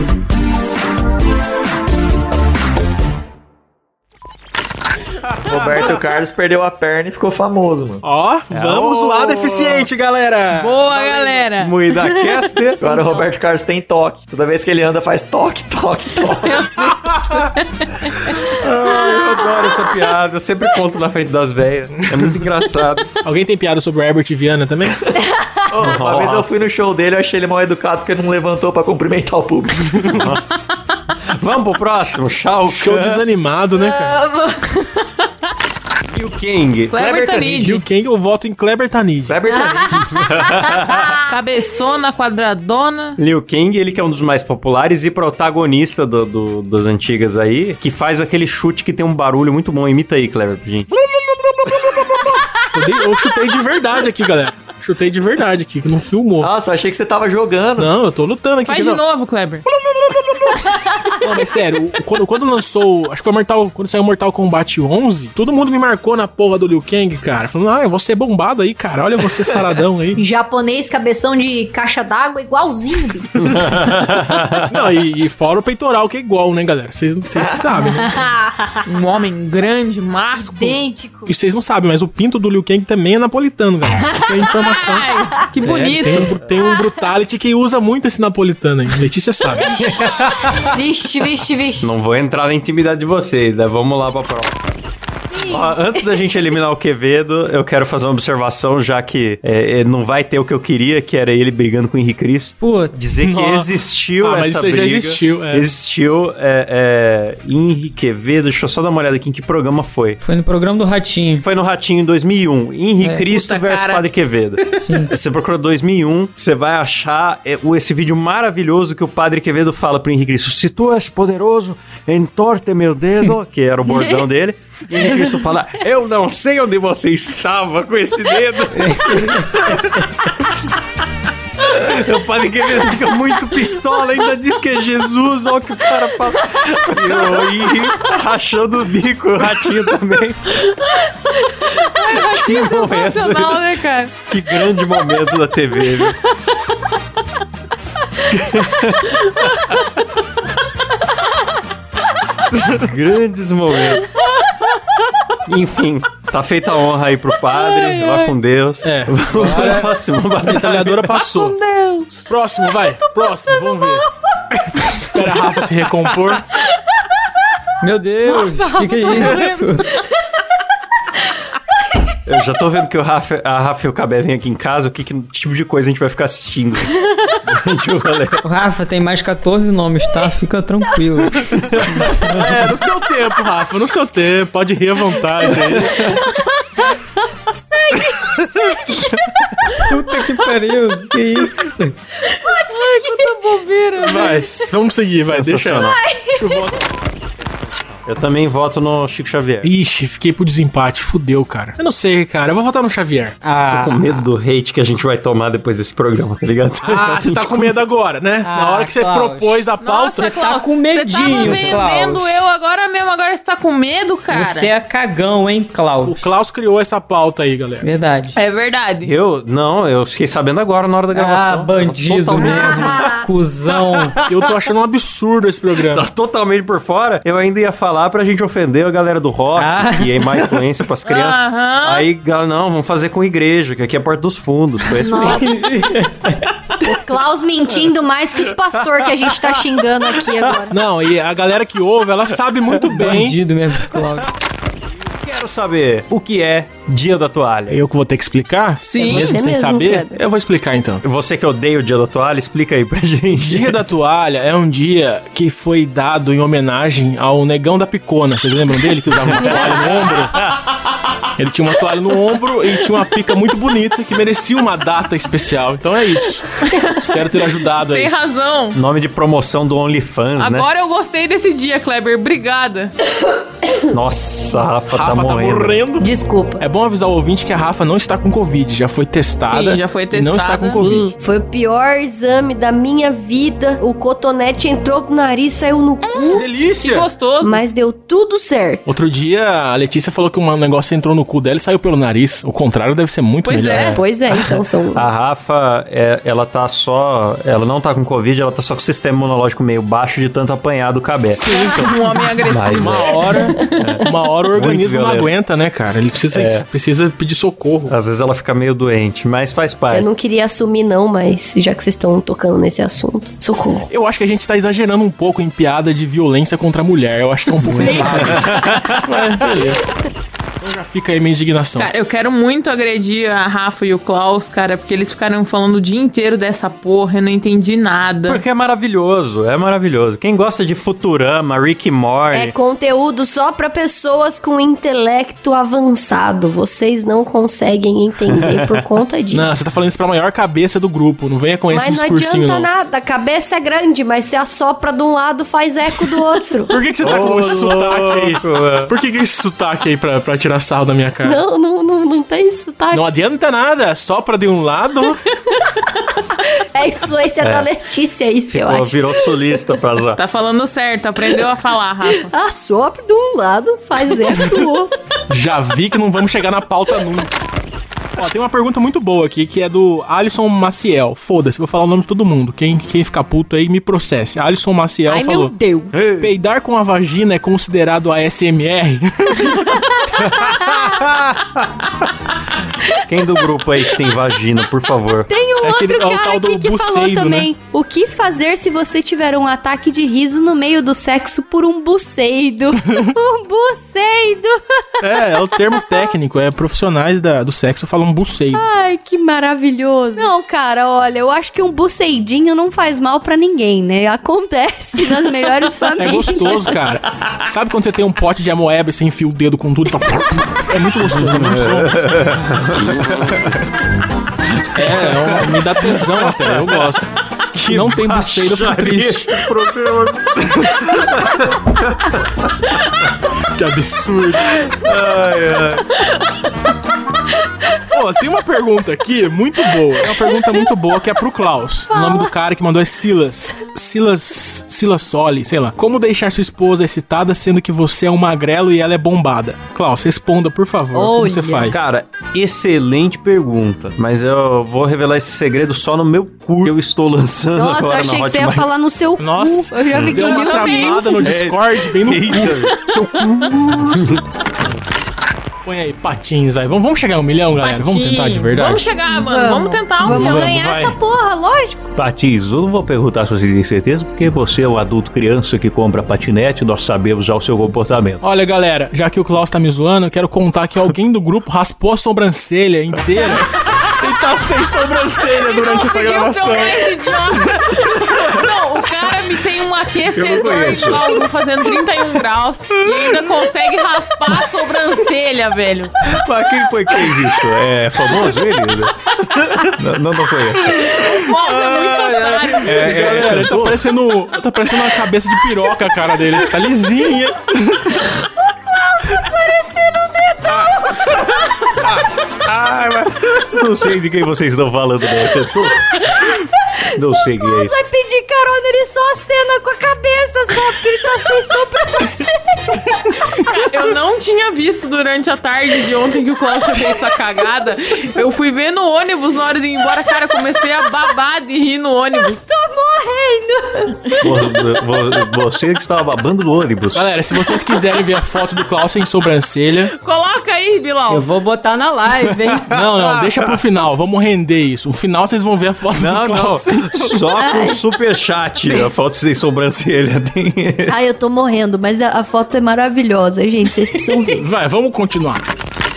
Roberto Carlos perdeu a perna e ficou famoso, mano. Ó, vamos lá, deficiente, galera. Boa, galera. Moída Caster. Agora o Roberto Carlos tem toque. Toda vez que ele anda, faz toque, toque, toque. Eu adoro essa piada. Eu sempre conto na frente das velhas. É muito engraçado. Alguém tem piada sobre o Herbert Viana também? Ô, uma vez eu fui no show dele, eu achei ele mal educado porque não levantou pra cumprimentar o público. Nossa. Vamos pro próximo. Shao Show Kahn desanimado, né, cara? o King. Kleber Tanid. quem eu voto em Kleber Tanid. Kleber Tanid. Cabeçona, quadradona. Liu Kang, ele que é um dos mais populares e protagonista do- do- das antigas aí, que faz aquele chute que tem um barulho muito bom. Imita aí, Clever, pra gente. Eu, dei- eu chutei de verdade aqui, galera. Chutei de verdade aqui, que não filmou. Nossa, eu achei que você tava jogando. Não, eu tô lutando aqui. Faz de novo, Kleber. Não, mas sério, quando, quando lançou. Acho que foi o Mortal. Quando saiu Mortal Kombat 11, todo mundo me marcou na porra do Liu Kang, cara. Falando, ah, eu vou ser bombado aí, cara. Olha você saradão aí. Japonês, cabeção de caixa d'água, igualzinho, bicho. Não, e, e fora o peitoral, que é igual, né, galera? Vocês sabem, né? Um homem grande, másculo. Idêntico. E vocês não sabem, mas o pinto do Liu Kang também é napolitano, galera. Fica a informação. Ai, que Sério, bonito. Tem um, tem um Brutality que usa muito esse napolitano aí. Letícia sabe. Vixe, vixe, vixe. Não vou entrar na intimidade de vocês, né? Vamos lá pra próxima. Ó, antes da gente eliminar o Quevedo, eu quero fazer uma observação, já que é, é, não vai ter o que eu queria, que era ele brigando com o Henrique Cristo. Pô, Dizer que Nossa. existiu Ah, mas essa já briga. existiu, é. Existiu é, é, Henrique Quevedo. Deixa eu só dar uma olhada aqui em que programa foi. foi no programa do Ratinho. Foi no Ratinho em 2001. Henrique É. Cristo versus cara. Padre Quevedo. Você procura 2001, você vai achar é, esse vídeo maravilhoso que o Padre Quevedo fala pro Henrique Cristo: Se tu és poderoso, entorte meu dedo, que era o bordão dele. E o Henrique Cristo fala: Eu não sei onde você estava com esse dedo. O padre Quevedo fica muito pistola, ainda diz que é Jesus, olha o que o cara fala. E Henrique rachando o bico, o ratinho também. Que momento, Sensacional, né, cara? que grande momento da TV, viu? Grandes momentos. Enfim, tá feita a honra aí pro padre. Vá com Deus. É. Vamos pro próximo. A metralhadora passou. Deus. Próximo, vai. Próximo, vamos ver. Espera a Rafa se recompor. Meu Deus, o que, que é isso? Eu já tô vendo que o Rafa, a Rafa e o Cabé vêm aqui em casa. O que, que tipo de coisa a gente vai ficar assistindo durante o Rafa tem mais 14 nomes, tá? Fica tranquilo. É, no seu tempo, Rafa, no seu tempo. Pode rir à vontade aí. Puta que pariu, que isso? Vai, vamos seguir, vai. Deixa Sensacional. Deixa eu voltar. Eu também voto no Chico Xavier. Ixi, fiquei pro desempate. Fudeu, cara. Eu não sei, cara. Eu vou votar no Xavier. Ah, Tô com medo do hate que a gente vai tomar depois desse programa, tá ligado? Ah, você tá com medo agora, né? Na Ah, hora que você Klaus. propôs a pauta. Nossa, Klaus, tá com medinho, Você tava vendendo Klaus. eu agora mesmo, agora você tá com medo, cara? você é cagão, hein, O Klaus? Klaus criou essa pauta aí, galera. Verdade. É verdade. Eu, não, eu fiquei sabendo agora na hora da Ah, gravação. bandido Totalmente- mesmo. Cusão. Eu tô achando um absurdo esse programa. Tá totalmente por fora. Eu ainda ia falar pra gente ofender a galera do rock, Ah. que é má influência pras crianças. Aham. Aí, galera, não, vamos fazer com igreja, que aqui é a porta dos fundos. Foi isso. Nossa. O Klaus mentindo mais que os pastores que a gente tá xingando aqui agora. Não, e a galera que ouve, ela sabe muito bem. Bandido mesmo, esse Cláudio. Quero saber o que é Dia da Toalha. Eu que vou ter que explicar? Sim. Mesmo Você sem mesmo, saber? Kleber. Eu vou explicar então. Você que odeia o Dia da Toalha, explica aí pra gente. Dia da Toalha é um dia que foi dado em homenagem ao negão da picona. Vocês lembram dele que usava uma toalha no ombro? Ele tinha uma toalha no ombro e tinha uma pica muito bonita que merecia uma data especial. Então é isso. Espero ter ajudado Tem aí. razão. Nome de promoção do OnlyFans, né? Agora eu gostei desse dia, Kleber. Obrigada. Nossa, a Rafa, Rafa tá tá morrendo. morrendo. Desculpa. É bom avisar o ouvinte que a Rafa não está com Covid. Já foi testada. Sim, já foi e Não está testada. com Covid. Sim, foi o pior exame da minha vida. O cotonete entrou no nariz, saiu no cu, Que Delícia! gostoso. mas deu tudo certo. Outro dia a Letícia falou que um negócio entrou no cu dela e saiu pelo nariz. O contrário deve ser muito Pois melhor. é. Pois é, então são. A Rafa, é, ela tá só. Ela não tá com Covid, ela tá só com o sistema imunológico meio baixo de tanto apanhar do cabé. Sim, Um homem agressivo. Mas, Uma hora, uma hora o organismo não aguenta, né, cara? Ele precisa, É. precisa pedir socorro. Às vezes ela fica meio doente, mas faz Eu parte. não queria assumir, não, mas já que vocês estão tocando nesse assunto, socorro. Eu acho que a gente tá exagerando um pouco em piada de violência contra a mulher. Eu acho que é um pouco errado. Mas beleza. Então já fica aí minha indignação. Cara, eu quero muito agredir a Rafa e o Klaus, cara, porque eles ficaram falando o dia inteiro dessa porra, eu não entendi nada. Porque é maravilhoso, é maravilhoso. Quem gosta de Futurama, Rick Morty, É conteúdo só pra pessoas com intelecto avançado. Vocês não conseguem entender por conta disso. Não, você tá falando isso pra maior cabeça do grupo. Não venha com esse mas não discursinho, adianta não. nada, a cabeça é grande, mas se assopra de um lado, faz eco do outro. Por que, que você tá com Ô, esse sotaque aí? Por que, que esse sotaque aí pra, pra tirar sarro da minha cara? não, não, não, não tem sotaque. Não adianta nada, só pra de um lado. É a influência da Letícia isso, eu Ficou- acho. virou solista pra azar. Tá falando certo, aprendeu a falar, Rafa. Assopra de um lado, faz eco do outro. Já vi que não vamos chegar na pauta nunca. Ó, tem uma pergunta muito boa aqui que é do Alisson Maciel. Foda-se, vou falar o nome de todo mundo. Quem, quem ficar puto aí me processe. Alisson Maciel Ai, falou: meu Deus. Peidar com a vagina é considerado ASMR? Quem do grupo aí que tem vagina, por favor? Tem um É aquele- outro é o cara aqui que falou buceido, né? também. O que fazer se você tiver um ataque de riso no meio do sexo por um buceido? um buceido. é, é o termo técnico. É profissionais da- do sexo falam buceido. Ai, que maravilhoso. Não, cara, olha, eu acho que um buceidinho não faz mal pra ninguém, né? Acontece nas melhores É famílias. gostoso, cara. Sabe quando você tem um pote de amoeba e você enfia o dedo com tudo e fala... É muito gostoso, né? É, é uma- me dá tesão até, eu gosto. Se não tem buceiro, eu fico triste. Que absurdo. Pô, tem uma pergunta aqui muito boa. É uma pergunta muito boa que é pro Klaus. O nome do cara que mandou é Silas. Silas. Silas Soli, sei lá. Como deixar sua esposa excitada sendo que você é um magrelo e ela é bombada? Klaus, responda, por favor. Como você Olha. faz? Cara, excelente pergunta. Mas eu vou revelar esse segredo só no meu curso que eu estou lançando Nossa, eu agora achei na que você ia falar no seu Nossa, cu. Eu já fiquei uma travada no Discord, bem no cu. Seu cu. Põe aí, patins, vai. Vamos, vamos chegar a um milhão, galera? Vamos tentar de verdade? Vamos chegar, mano. Vamos, tentar um Vamos milhão. ganhar vai. essa porra, lógico. Patins, eu não vou perguntar se você tem certeza, porque você é o adulto criança que compra patinete, nós sabemos já o seu comportamento. Olha, galera, já que o Klaus tá me zoando, eu quero contar que alguém do grupo raspou a sobrancelha inteira. e tá sem sobrancelha durante essa gravação. idiota. O cara me tem um aquecedor de algo fazendo 31 graus e ainda consegue raspar a sobrancelha, velho. Mas quem foi que fez isso? É famoso ele? não, não, não foi esse. Nossa, é muito otário. É, é, ele tá parecendo, tá parecendo uma cabeça de piroca a cara dele. Tá lisinha. Ai, mas não sei de quem vocês estão falando, não. É cantor? Não sei é isso. Vai pedir carona, ele só acena com a cabeça só, porque ele tá sem sobrancelha. Eu não tinha visto durante a tarde de ontem que o Klaus tinha feito essa cagada. Eu fui ver no ônibus na hora de ir embora, cara, comecei a babar de rir no ônibus. Tomou morrendo. Vo- vo- Você que estava babando do ônibus. Galera, se vocês quiserem ver a foto do Klaus sem sobrancelha. Coloca aí, Bilal. Eu vou botar na live, hein? Não, não, deixa pro final. Vamos render isso. No final vocês vão ver a foto Não, do não. Klaus. sem Só com superchat. A foto sem sobrancelha tem. Ai, eu tô morrendo, mas a, a foto é maravilhosa, gente. Vocês precisam ver. Vai, vamos continuar.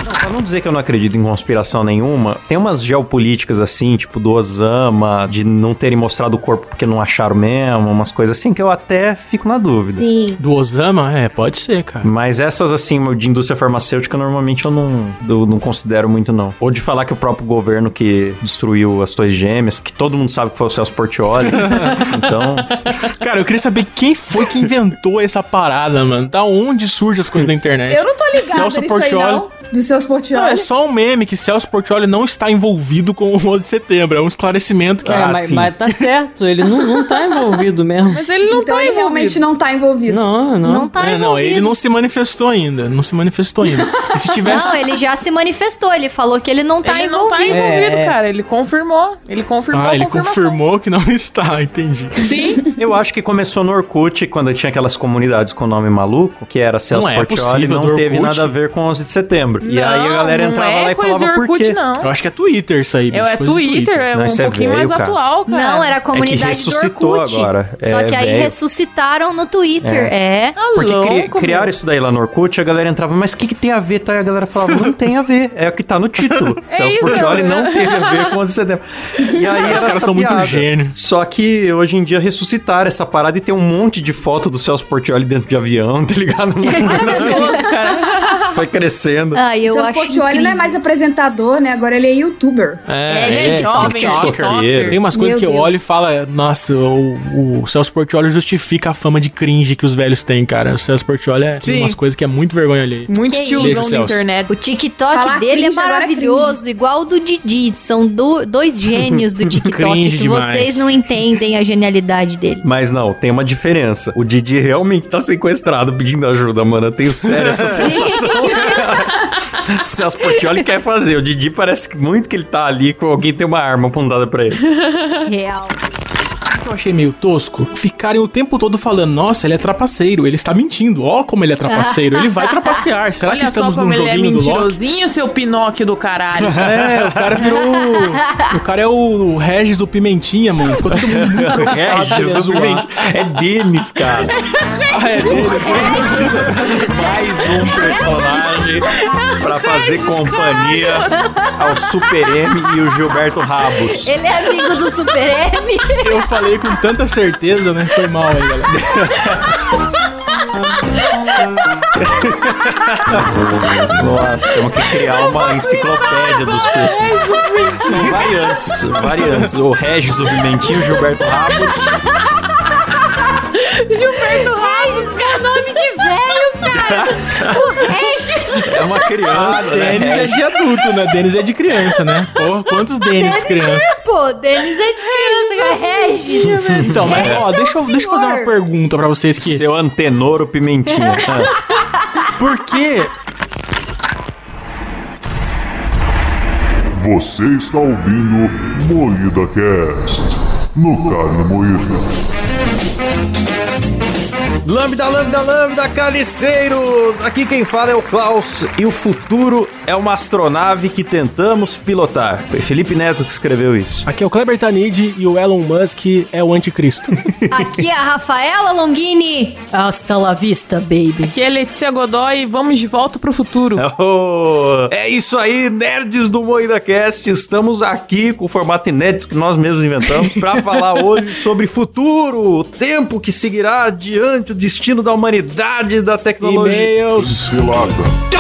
Pra não dizer que eu não acredito em conspiração nenhuma, tem umas geopolíticas assim, tipo do Osama, de não terem mostrado o corpo porque não acharam mesmo, umas coisas assim que eu até fico na dúvida. Sim. Do Osama? É, pode ser, cara. Mas essas, assim, de indústria farmacêutica, normalmente eu não, eu não considero muito, não. Ou de falar que o próprio governo que destruiu as Torres Gêmeas, que todo mundo sabe que foi o Celso Portioli. então, Cara, eu queria saber quem foi que inventou essa parada, mano. Da onde surgem as coisas da internet? Eu não tô ligada Celso nisso aí, Portioli. não. Do Não, Portioli. é só um meme que Celso Portioli não está envolvido com o 11 de setembro. É um esclarecimento que... É, Ah, mas, sim. mas tá certo, ele não, não tá envolvido mesmo. Mas ele não então tá ele envolvido. realmente não tá envolvido. Não, não. Não tá É, não, envolvido. ele não se manifestou ainda. Não se manifestou ainda. E se tivesse... Não, ele já se manifestou. Ele falou que ele não tá ele não tá envolvido. envolvido, É. cara. Ele confirmou. Ele confirmou Ah, ele confirmou que não está, entendi. Sim. eu acho que começou no Orkut, quando tinha aquelas comunidades com nome maluco, que era Celso Não é Portioli, possível, não teve nada a ver com 11 de setembro. E aí a Não, galera não entrava é lá e falava do por Orkut, quê. não. Eu acho que é Twitter isso aí. Eu, é do Twitter, é Não, um isso é pouquinho velho, mais cara. atual, cara. Não, era a comunidade do ressuscitou Orkut. agora. Só É que aí velho. ressuscitaram no Twitter. É. Tá Porque cri- criaram isso daí lá no Orkut, a galera entrava, mas o que, que tem a ver? Tá? E a galera falava, não tem a ver, é o que tá no título. Celso Portioli né? não teve a ver com 11 de setembro. E aí Os caras são muito gênios. Só que hoje em dia ressuscitaram essa parada e tem um monte de foto do Celso Portioli dentro de avião, tá ligado? Coisas assim. Maravilhoso, cara. Foi crescendo. Ah, eu Seus acho Portioli não é mais apresentador, né? Agora ele é youtuber. É, é, jovem, TikToker. TikToker. Tem umas coisas Meu que eu Deus. olho e falo, nossa, o, o Celso Portioli justifica a fama de cringe que os velhos têm, cara. O Celso Portioli é tem Sim. umas coisas que é muito vergonha ali. Muito Que tiozão Celso. internet. O TikTok Falar dele é é maravilhoso, igual o do Didi. São do- dois gênios do TikTok Cringe que demais. vocês não entendem a genialidade dele. Mas não, tem uma diferença. O Didi realmente tá sequestrado pedindo ajuda, mano. Eu tenho sério essa sensação. Celso Portioli quer fazer. O Didi parece muito que ele tá ali com alguém tem uma arma apontada pra ele. Real. Que eu achei meio tosco, ficarem o tempo todo falando, nossa, ele é trapaceiro, ele está mentindo, ó como ele é trapaceiro, ele vai trapacear. Será que Olha só estamos num ele é joguinho do Loki? mentirosinho, seu Pinóquio do caralho. É, o cara virou. o cara é o Regis do Pimentinha, mano. Ficou todo mundo muito Regis, querendo zoar. obviamente. É Denis, cara. Ah, é dele. Mais um personagem pra fazer companhia ao Super M e o Gilberto Rabos. Ele é amigo do Super M. Eu falei com tanta certeza, né? Foi mal aí, galera. Nossa, temos que criar uma enciclopédia dos personagens. São variantes, variantes. O Regis, o Pimentinho, o Gilberto Rabos. Gilberto Regis, que é nome de velho, O Regis. É uma Ah, criança, Denis né? é de adulto, né? Denis é de criança, né? Porra, quantos Denis de criança? É, pô, Denis é de criança, cara. Regis. Então, mas, ó, deixa eu, deixa eu fazer uma pergunta pra vocês que. Seu antenor, o Pimentinha. Ah. Por que Você está ouvindo Moída Cast no Carne Moída. Lambda, lambda, lambda, caliceiros! Aqui quem fala é o Klaus e o futuro é uma astronave que tentamos pilotar. Foi Felipe Neto que escreveu isso. Aqui é o Kleber Tanid e o Elon Musk é o anticristo. Aqui é a Rafaela Longini. Hasta la vista, baby. Aqui é Letícia Godoy e vamos de volta pro futuro. Oh, é isso aí, nerds do Moída Cast. Estamos aqui com o formato inédito que nós mesmos inventamos para falar hoje sobre futuro, o tempo que seguirá adiante, o destino da humanidade e da tecnologia. E-mails. Cilada.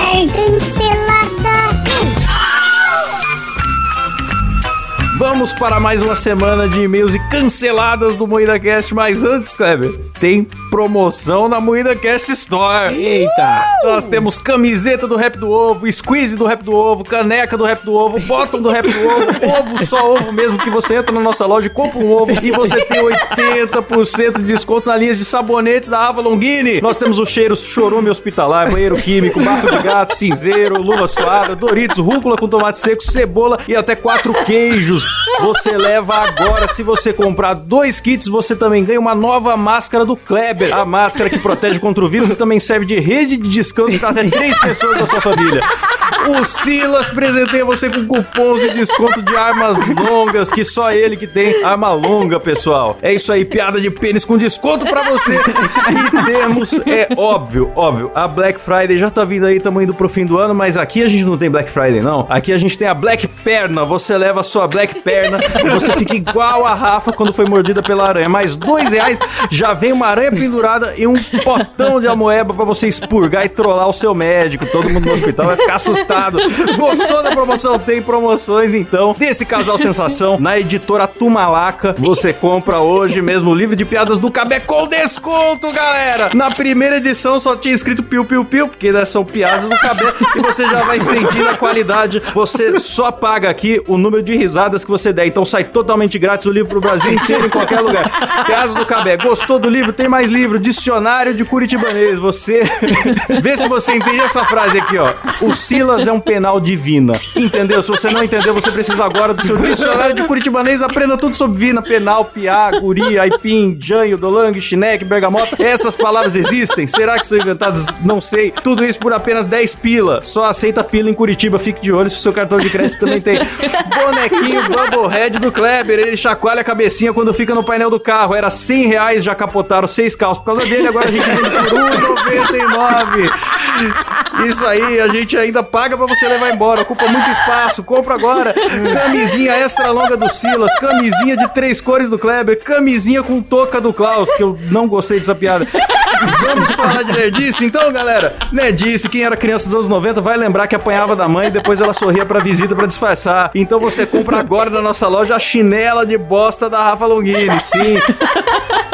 Vamos para mais uma semana de e-mails e canceladas do Moída Cast, mas antes, Kleber, tem promoção na Moída Cast Store. Eita! Nós temos camiseta do Rap do Ovo, squeeze do Rap do Ovo, caneca do Rap do Ovo, bottom do Rap do Ovo, ovo, só ovo mesmo, que você entra na nossa loja e compra um ovo e você tem 80% de desconto na linha de sabonetes da Ava Longini. Nós temos o cheiro chorume hospitalar, banheiro químico, bafo de gato, cinzeiro, luva suada, Doritos, rúcula com tomate seco, cebola e até quatro queijos. Você leva agora. Se você comprar dois kits, você também ganha uma nova máscara do Kleber. A máscara que protege contra o vírus e também serve de rede de descanso para até três pessoas da sua família. O Silas presenteia você com cupons de desconto de armas longas, que só ele que tem arma longa, pessoal. É isso aí, piada de pênis com desconto pra você. E temos, é óbvio, óbvio, a Black Friday já tá vindo aí, tamo indo pro fim do ano, mas aqui a gente não tem Black Friday, não. Aqui a gente tem a Black Perna. Você leva a sua Black Perna você fica igual a Rafa quando foi mordida pela aranha. Mais dois reais, já vem uma aranha pendurada e um potão de amoeba pra você expurgar e trollar o seu médico. Todo mundo no hospital vai ficar assustado. Gostou da promoção? Tem promoções, então, desse casal sensação na editora Tumalaca. Você compra hoje mesmo o livro de piadas do Cabé com desconto, galera! Na primeira edição só tinha escrito piu piu piu, porque né, são piadas do Cabé e você já vai sentir a qualidade. Você só paga aqui o número de risadas que você der. Então sai totalmente grátis o livro pro Brasil inteiro, em qualquer lugar. Piadas do Cabé. Gostou do livro? Tem mais livro. Dicionário de Curitibanês. Você. Vê se você entende essa frase aqui, ó. O Silas é um penal divina. Entendeu? Se você não entendeu, você precisa agora do seu dicionário de Curitibanês. Aprenda tudo sobre vina, penal, piá, guri, aipim, janho, dolang, chineque, bergamota. Essas palavras existem? Será que são inventadas? Não sei. Tudo isso por apenas 10 pila. Só aceita pila em Curitiba. Fique de olho se o seu cartão de crédito também tem. Bonequinho Bubblehead do Kleber. Ele chacoalha a cabecinha quando fica no painel do carro. Era 100 reais, já capotaram seis carros por causa dele. Agora a gente vende por 1,99. Isso aí, a gente ainda paga pra você levar embora. Ocupa muito espaço. Compra agora. Camisinha extra longa do Silas. Camisinha de três cores do Kleber. Camisinha com touca do Klaus, que eu não gostei dessa piada. Vamos falar de nerdice então, galera? Nerdice, quem era criança dos anos 90 vai lembrar que apanhava da mãe e depois ela sorria pra visita pra disfarçar. Então você compra agora na nossa loja a chinela de bosta da Rafa Longini, sim.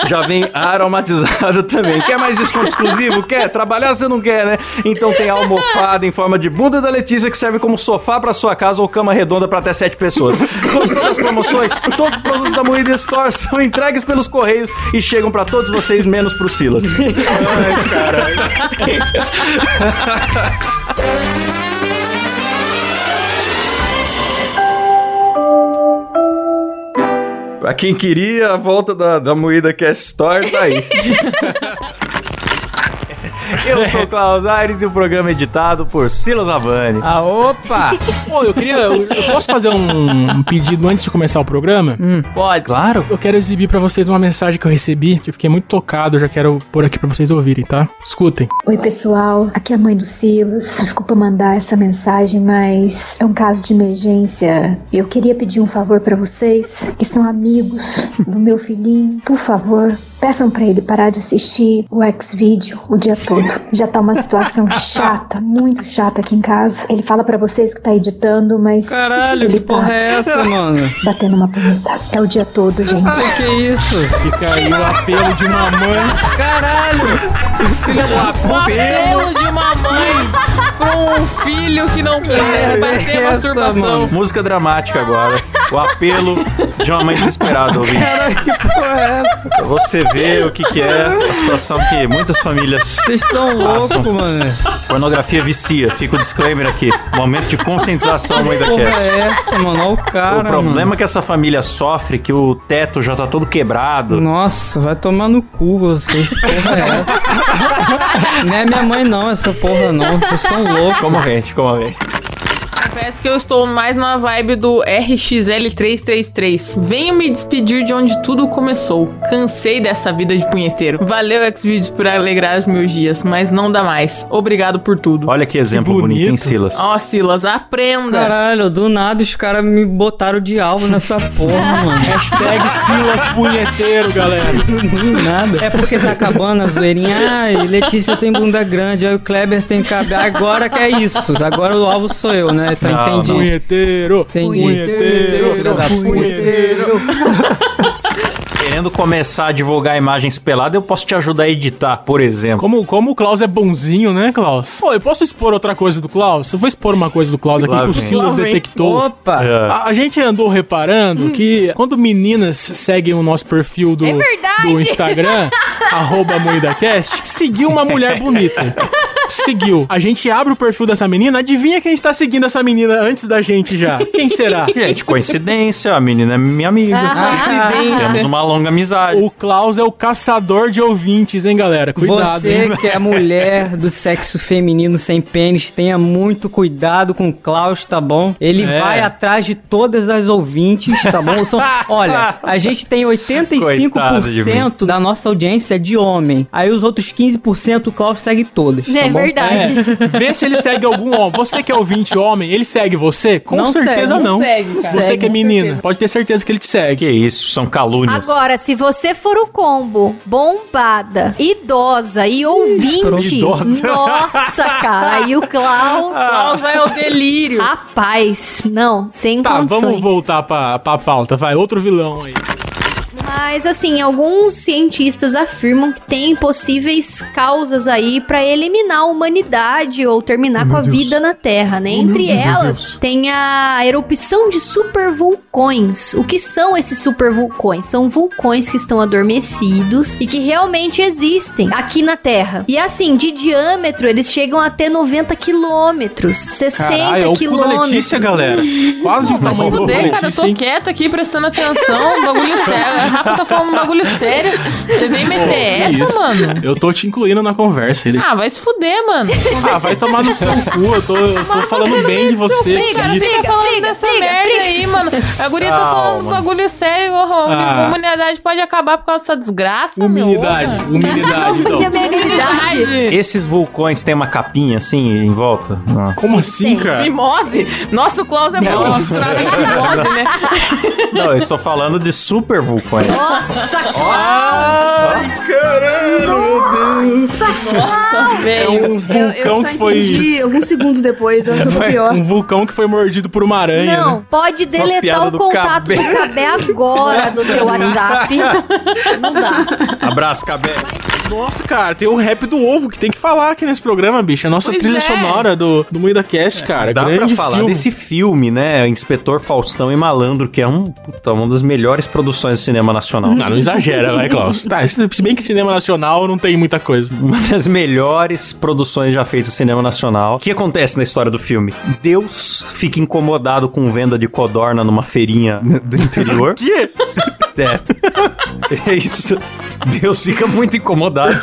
Já vem aromatizada também. Quer mais desconto exclusivo? Quer? Trabalhar você não quer, né? Então tem a almofada em forma de bunda da Letícia que serve como sofá pra sua casa ou cama redonda pra até sete pessoas. Gostou das promoções? Todos os produtos da Moída Store são entregues pelos correios e chegam pra todos vocês, menos pro Silas. Ai, caralho. Pra quem queria, a volta da, da Moída Cast Store tá aí. Eu sou o Klaus Aires e o programa é editado por Silas Avani. Ah, opa! Pô, eu queria. Eu, eu posso fazer um, um pedido antes de começar o programa? Pode. Claro. Eu quero exibir pra vocês uma mensagem que eu recebi, que eu fiquei muito tocado, eu já quero pôr aqui pra vocês ouvirem, tá? Escutem. Oi, pessoal. Aqui é a mãe do Silas. Desculpa mandar essa mensagem, mas é um caso de emergência. Eu queria pedir um favor pra vocês, que são amigos do meu filhinho. Por favor, peçam pra ele parar de assistir o X-Video o dia todo. Já tá uma situação chata, muito chata aqui em casa. Ele fala pra vocês que tá editando, mas. Caralho, ele que porra é essa, mano? Batendo uma punheta. É o dia todo, gente. Que isso? Fica aí o apelo de uma mãe. Caralho! Filha o apelo de uma mãe pra um filho que não quer bater masturbação. Música dramática agora. O apelo de uma mãe desesperada, ouvinte. Caralho, que porra é essa? Pra você ver o que, que é a situação que muitas famílias Vocês loucos, passam. mano. Pornografia vicia. Fica o disclaimer aqui. Momento de conscientização, mãe da Que porra Cast. é essa, mano? Olha o cara, O problema mano. é que essa família sofre que o teto já tá todo quebrado. Nossa, vai tomar no cu vocês. Que porra é essa? não é minha mãe, não, essa porra não. Vocês são loucos. Como gente, como gente. Confesso que eu estou mais na vibe do RXL333. Venho me despedir de onde tudo começou. Cansei dessa vida de punheteiro. Valeu, Xvideos, por alegrar os meus dias, mas não dá mais. Obrigado por tudo. Olha que exemplo Que bonito, hein, bonito. Silas? Ó, Silas, aprenda. Caralho, do nada os caras me botaram de alvo nessa porra, mano. Hashtag Silas Punheteiro, galera. Do nada. É porque tá acabando a zoeirinha. Ai, Letícia tem bunda grande, aí o Kleber tem cabelo. Agora que é isso. Agora o alvo sou eu, né? Então Não, entendi. Punheteiro. Entendi. Punheteiro. Puta. Punheteiro. Querendo começar a divulgar imagens peladas, eu posso te ajudar a editar, por exemplo. Como, como o Klaus é bonzinho, né, Klaus? Pô, eu posso expor outra coisa do Klaus? Eu vou expor uma coisa do Klaus aqui Lá que o. Silas detectou. Opa! É. A, a gente andou reparando que quando meninas seguem o nosso perfil do, É do Instagram, arroba seguiu uma mulher bonita. Seguiu. A gente abre o perfil dessa menina, adivinha quem está seguindo essa menina antes da gente já? Quem será? Gente, coincidência, a menina é minha amiga. Temos uma longa amizade. O Klaus é o caçador de ouvintes, hein, galera? Cuidado, Você hein? que é mulher do sexo feminino sem pênis, tenha muito cuidado com o Klaus, tá bom? Ele É. vai atrás de todas as ouvintes, tá bom? São- olha, a gente tem 85% da nossa audiência é de homem. Aí os outros 15% o Klaus segue todas. Tá É bom? Verdade. É, vê se ele segue algum homem. Você que é ouvinte homem, ele segue você? Com Não certeza segue. não. Não segue, cara. Você Segue, que é menina, certeza. pode ter certeza que ele te segue. Que isso, são calúnias. Agora, se você for o combo, bombada, idosa e ouvinte, Idosa. nossa, cara, aí o Klaus, Klaus vai ao delírio. rapaz, não, sem Tá, condições. vamos voltar pra, pra pauta. Vai, outro vilão aí. Mas assim, alguns cientistas afirmam que tem possíveis causas aí pra eliminar a humanidade ou terminar com a vida na Terra, né? Entre elas tem a erupção de supervulcões. O que são esses supervulcões? São vulcões que estão adormecidos e que realmente existem aqui na Terra. E assim, de diâmetro, eles chegam a ter 90 quilômetros, 60 Caralho, é o quilômetros. Letícia, galera. Quase o tamanho da Fudei, cara, eu Letícia, tô hein? quieto aqui prestando atenção, bagulho sério. A Rafa tá falando um bagulho sério. Você vem meter Que essa, isso? mano? Eu tô te incluindo na conversa. Ele... Ah, vai se fuder, mano. Ah, vai tomar no seu cu. Eu tô, eu tô falando bem de você. Briga, aqui. briga, Tá falando briga, dessa briga, merda briga. aí, mano. A guria tá falando um bagulho sério. A Ah. a humanidade pode acabar por causa dessa desgraça, Humanidade, meu. humanidade, então. Humanidade. Esses vulcões têm uma capinha assim em volta? Não. Como assim, cara? Mimose? Nossa, o Klaus é muito Nossa. frustrado com mimose, né? Não, eu estou falando de super vulcões. Nossa, Klaus! Ai, caralho, Deus. Nossa, É velho. um Eu, vulcão eu só que foi... entendi alguns segundos depois, eu acho que foi pior. Um vulcão que foi mordido por uma aranha, Não, né? pode deletar piada o do contato do Cabé agora do teu WhatsApp. Não dá. Abraço, Cabé. Nossa, cara, tem o rap do ovo que tem que falar aqui nesse programa, bicho. A nossa Pois trilha é. sonora do, do Moída Cast, cara. Dá Grande pra falar filme. desse filme, né? Inspetor Faustão e Malandro, que é um, puta, uma das melhores produções do cinema nacional. Não, não exagera, vai, Klaus. Tá, se bem que cinema nacional não tem muita coisa. Uma das melhores produções já feitas no cinema nacional. O que acontece na história do filme? Deus fica incomodado com venda de codorna numa feirinha do interior. Que? É. É isso. Deus fica muito incomodado.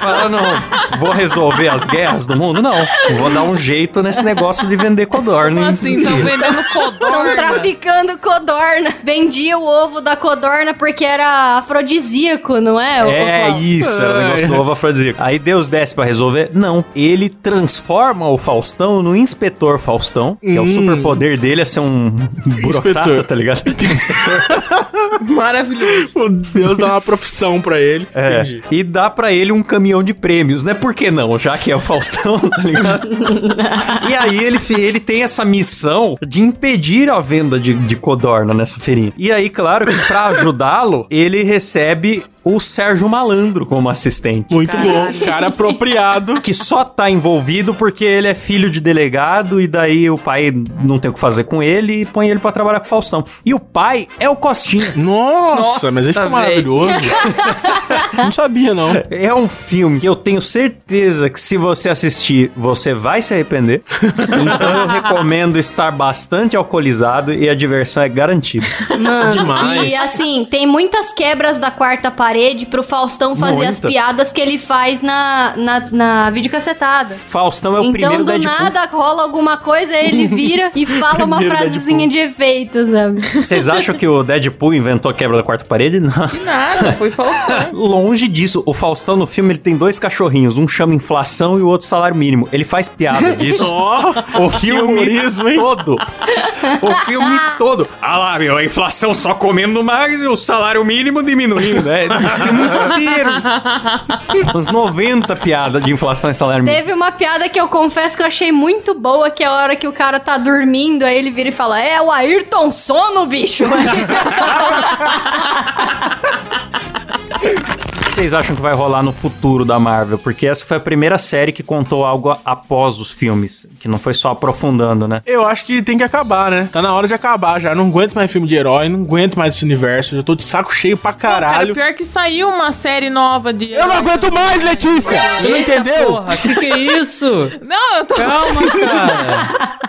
Fala, não, vou resolver as guerras do mundo? Não. Vou dar um jeito nesse negócio de vender codorna. Como assim? Estão vendendo Estão codorna. traficando codorna. Vendia o ovo da codorna porque era afrodisíaco, não é? É isso, era o negócio do ovo afrodisíaco. Aí Deus desce pra resolver? Não. Ele transforma o Faustão no inspetor Faustão, que é o Hum. superpoder dele é ser um burocrata, Inspetor. tá ligado? Maravilhoso. O Deus dá uma profissão pra ele. É, Entendi. e dá pra ele um caminhão de prêmios, né? Por que não? Já que é o Faustão, tá ligado? e aí ele, ele tem essa missão de impedir a venda de, de codorna nessa feirinha. E aí, claro que pra ajudá-lo, ele recebe o Sérgio Malandro como assistente. Muito bom. Cara apropriado. Que só tá envolvido porque ele é filho de delegado e daí o pai não tem o que fazer com ele e põe ele pra trabalhar com o Faustão. E o pai é o Costinha. Nossa, Nossa, mas ele ficou maravilhoso. não sabia, não. É um filme que eu tenho certeza que se você assistir, você vai se arrepender. Então eu recomendo estar bastante alcoolizado e a diversão é garantida. Mano, Demais. E assim, tem muitas quebras da quarta parede pro Faustão fazer as Muita. piadas que ele faz na, na, na videocassetada. Faustão é o então, primeiro do Deadpool. nada rola alguma coisa, ele vira e fala uma frasezinha de efeito, sabe? Vocês acham que o Deadpool inventou a quebra da quarta parede? Não. Que nada, foi Faustão. Longe disso. O Faustão no filme ele tem dois cachorrinhos. Um chama inflação e o outro salário mínimo. Ele faz piada disso. Ó, O filme todo. O filme todo. Ah lá, meu, a inflação só comendo mais e o salário mínimo diminuindo. É, O filme inteiro. Uns 90 piadas de inflação e salário mínimo. Teve uma piada que eu confesso que eu achei muito boa, que é a hora que o cara tá dormindo, aí ele vira e fala: É o Ayrton Sono, bicho. O que vocês acham que vai rolar no futuro da Marvel? Porque essa foi a primeira série que contou algo após os filmes, que não foi só aprofundando, né? Eu acho que tem que acabar, né? Tá na hora de acabar já. Não aguento mais filme de herói, não aguento mais esse universo. Já tô de saco cheio pra Cara, caralho. pior que saiu uma série nova de. Eu não aguento mais, Letícia! Você não Eita, entendeu? Porra, que que é isso? Não, eu tô. Calma, cara.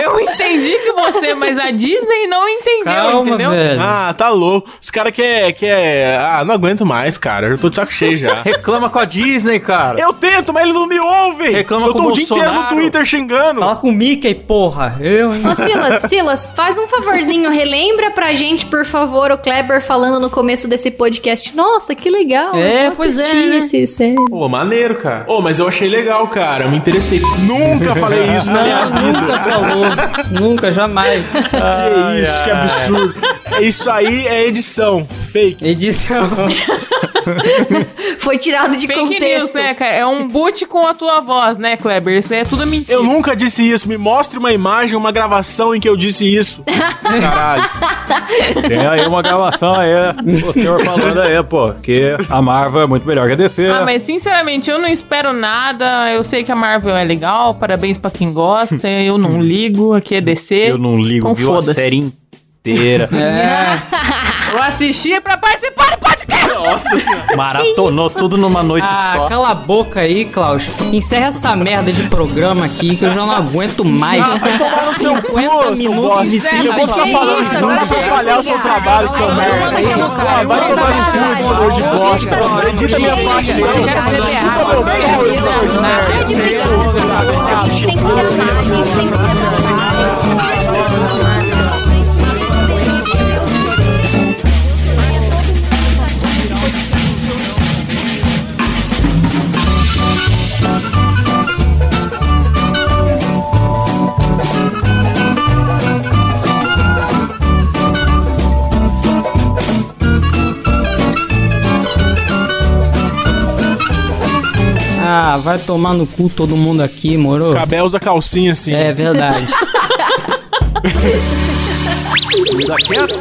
Eu entendi que você, mas a Disney não entendeu, Calma, entendeu? velho. Ah, tá louco. Os caras quer, quer. Ah, não aguento mais, cara. Eu tô de saco cheio já. Reclama com a Disney, cara. Eu tento, mas ele não me ouve. Reclama eu tô com o dia inteiro no Bolsonaro. Twitter xingando. Fala com o Mickey, porra. Eu, hein? Ô, Silas, Silas, faz um favorzinho, relembra pra gente, por favor, o Kleber falando no começo desse podcast. Nossa, que legal. É, eu pois é, né? esse. Pô, maneiro, cara. Ô, mas eu achei legal, cara. Eu me interessei. Nunca falei isso na minha vida. Nunca falou. Nunca, jamais. Que isso, que absurdo. Isso aí é edição. Fake. Edição. Foi tirado de Fake contexto. news, né, cara? É um boot com a tua voz, né, Kleber? Isso aí é tudo mentira. Eu nunca disse isso. Me mostre uma imagem, uma gravação em que eu disse isso. Caralho. Tem aí uma gravação aí, o senhor falando aí, pô, que a Marvel é muito melhor que a DC. Ah, mas sinceramente, eu não espero nada. Eu sei que a Marvel é legal, parabéns pra quem gosta. Eu não ligo, aqui é DC. Eu não ligo, Então viu a série inteira. É. Eu assisti pra participar do podcast. Nossa senhora. Maratonou tudo numa noite Ah, só. cala a boca aí, Klaus. Encerra essa merda de programa aqui que eu já não aguento mais. Ah, vai tomar no seu 50 cu, seu minutos e bosta. 30 Eu vou ficar falando isso, não atrapalhar o seu trabalho, seu merda. Ah, vai tomar no cu, de bosta. Edita minha parte. beber Desculpa, água. meu. Para de brigar com essas coisas. A gente tem que se amar, a gente tem que se amar. Ah, vai tomar no cu todo mundo aqui, moro? Cabé usa calcinha assim. É verdade. Da Cast,